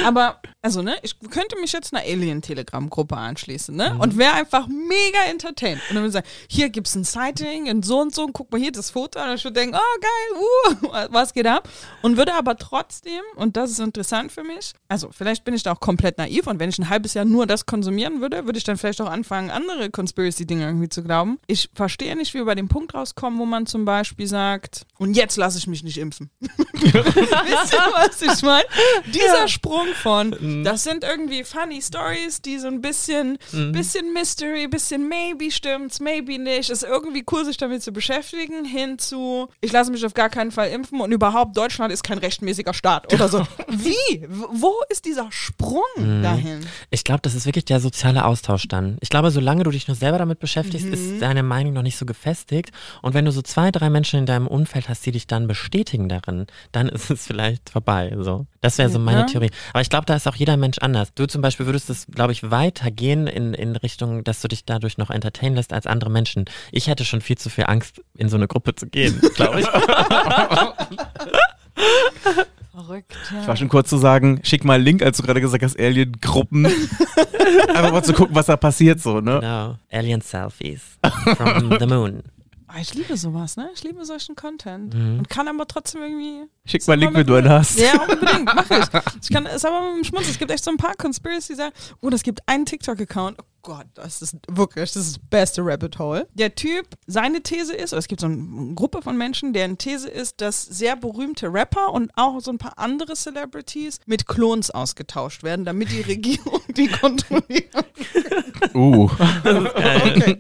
Aber, also, ne, ich könnte mich jetzt einer Alien-Telegram-Gruppe anschließen, ne? Mhm. Und wäre einfach mega entertained. Und dann würde ich sagen, hier gibt's ein Sighting in so und so, und guck mal hier das Foto. Und ich würde denken, oh geil, uh, was geht ab? Und würde aber trotzdem, und das ist interessant für mich, also vielleicht bin ich da auch komplett naiv und wenn ich ein halbes Jahr nur das konsumieren würde, würde ich dann vielleicht auch anfangen, andere Conspiracy-Dinge irgendwie zu glauben. Ich verstehe nicht, wie wir bei dem Punkt rauskommen, wo man zum Beispiel sagt, und jetzt lasse ich mich nicht impfen. Wisst ihr, was ich meine? Dieser Sprung von, das sind irgendwie funny Stories, die so ein bisschen, bisschen Mystery, bisschen maybe stimmt's, maybe nicht, ist irgendwie cool, sich damit zu beschäftigen, hin zu, ich lasse mich auf gar keinen Fall impfen und überhaupt, Deutschland ist kein rechtmäßiger Staat oder so. Wie? Wo ist dieser Sprung dahin? Ich glaube, das ist wirklich der soziale Austausch dann. Ich glaube, solange du dich nur selber damit beschäftigst, Mhm. ist deine Meinung noch nicht so gefestigt. Und wenn du so zwei, drei Menschen in deinem Umfeld hast, die dich dann bestätigen darin, dann ist es vielleicht vorbei. So. Das wäre so meine Ja. Theorie. Aber ich glaube, da ist auch jeder Mensch anders. Du zum Beispiel würdest es, glaube ich, weitergehen in, in Richtung, dass du dich dadurch noch entertainen lässt als andere Menschen. Ich hätte schon viel zu viel Angst, in so eine Gruppe zu gehen, glaube ich. Verrückt, Ich war schon kurz zu sagen, schick mal einen Link, als du gerade gesagt hast, Alien-Gruppen. Einfach mal zu gucken, was da passiert so, ne? Genau. Alien Selfies from the moon. Ah, Ich liebe sowas, ne? Ich liebe solchen Content. Mhm. Und kann aber trotzdem irgendwie. Schick mal einen Link, wenn du einen hast. Ja, unbedingt, mach ich. Ich kann es aber mit dem Schmunz. Es gibt echt so ein paar Conspiracy sagen. Oh, das gibt einen TikTok-Account. Oh Gott, das ist wirklich, das ist das beste Rabbit Hole. Der Typ, seine These ist, oder es gibt so eine Gruppe von Menschen, deren These ist, dass sehr berühmte Rapper und auch so ein paar andere Celebrities mit Klons ausgetauscht werden, damit die Regierung die kontrollieren Uh. Okay.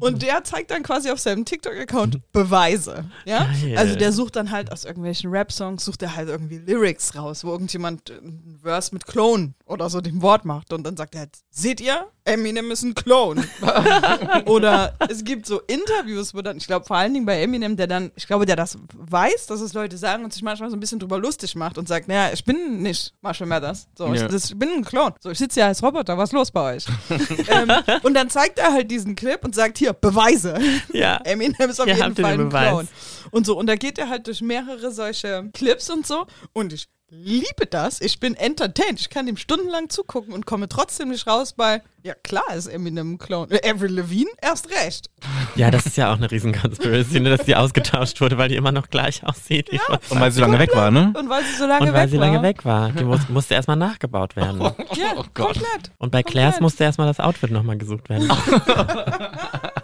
Und der zeigt dann quasi auf seinem TikTok-Account Beweise. Ja? Also der sucht dann halt aus irgendwelchen Rap-Songs, sucht er halt irgendwie Lyrics raus, wo irgendjemand ein Verse mit Clone oder so dem Wort macht. Und dann sagt er halt, seht ihr, Eminem ist ein Clone. oder es gibt so Interviews, wo dann, ich glaube vor allen Dingen bei Eminem, der dann, ich glaube, der das weiß, dass es Leute sagen und sich manchmal so ein bisschen drüber lustig macht und sagt, naja, ich bin nicht Marshall Mathers. So, Ja. ich, das, ich bin ein Clone. So, ich sitze ja als Roboter, was ist los bei euch? ähm, und dann zeigt er halt diesen Clip und sagt, hier, Beweise. Ja. Eminem ist auf Hier jeden ihr Fall ein. Clown. Und so, und da geht er halt durch mehrere solche Clips und so. Und ich liebe das. Ich bin entertained. Ich kann ihm stundenlang zugucken und komme trotzdem nicht raus bei, ja klar ist Eminem ein Clown. Äh, Avril Lavigne, erst recht. Ja, das ist ja auch eine riesen Conspiracy, ne, dass die ausgetauscht wurde, weil die immer noch gleich aussieht. vor Und weil sie so lange weg war, ne? Und weil sie so lange Und weil weg sie war. lange weg war. Die muss, musste erstmal nachgebaut werden. Ja, komplett. Und bei Claire's musste erstmal das Outfit nochmal gesucht werden.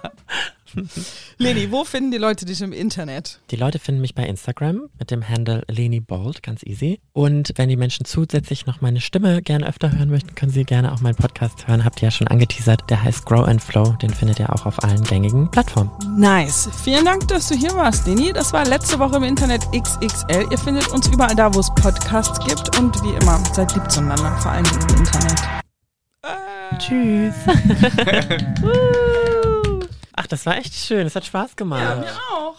Leni, wo finden die Leute dich im Internet? Die Leute finden mich bei Instagram mit dem Handle Leni Bold, ganz easy. Und wenn die Menschen zusätzlich noch meine Stimme gerne öfter hören möchten, können sie gerne auch meinen Podcast hören. Habt ihr ja schon angeteasert. Der heißt Grow and Flow. Den findet ihr auch auf allen gängigen Plattformen. Nice. Vielen Dank, dass du hier warst, Leni. Das war letzte Woche im Internet XXL. Ihr findet uns überall da, wo es Podcasts gibt. Und wie immer, seid lieb zueinander, vor allem im Internet. Tschüss. Ach, das war echt schön. Es hat Spaß gemacht. ja, mir auch.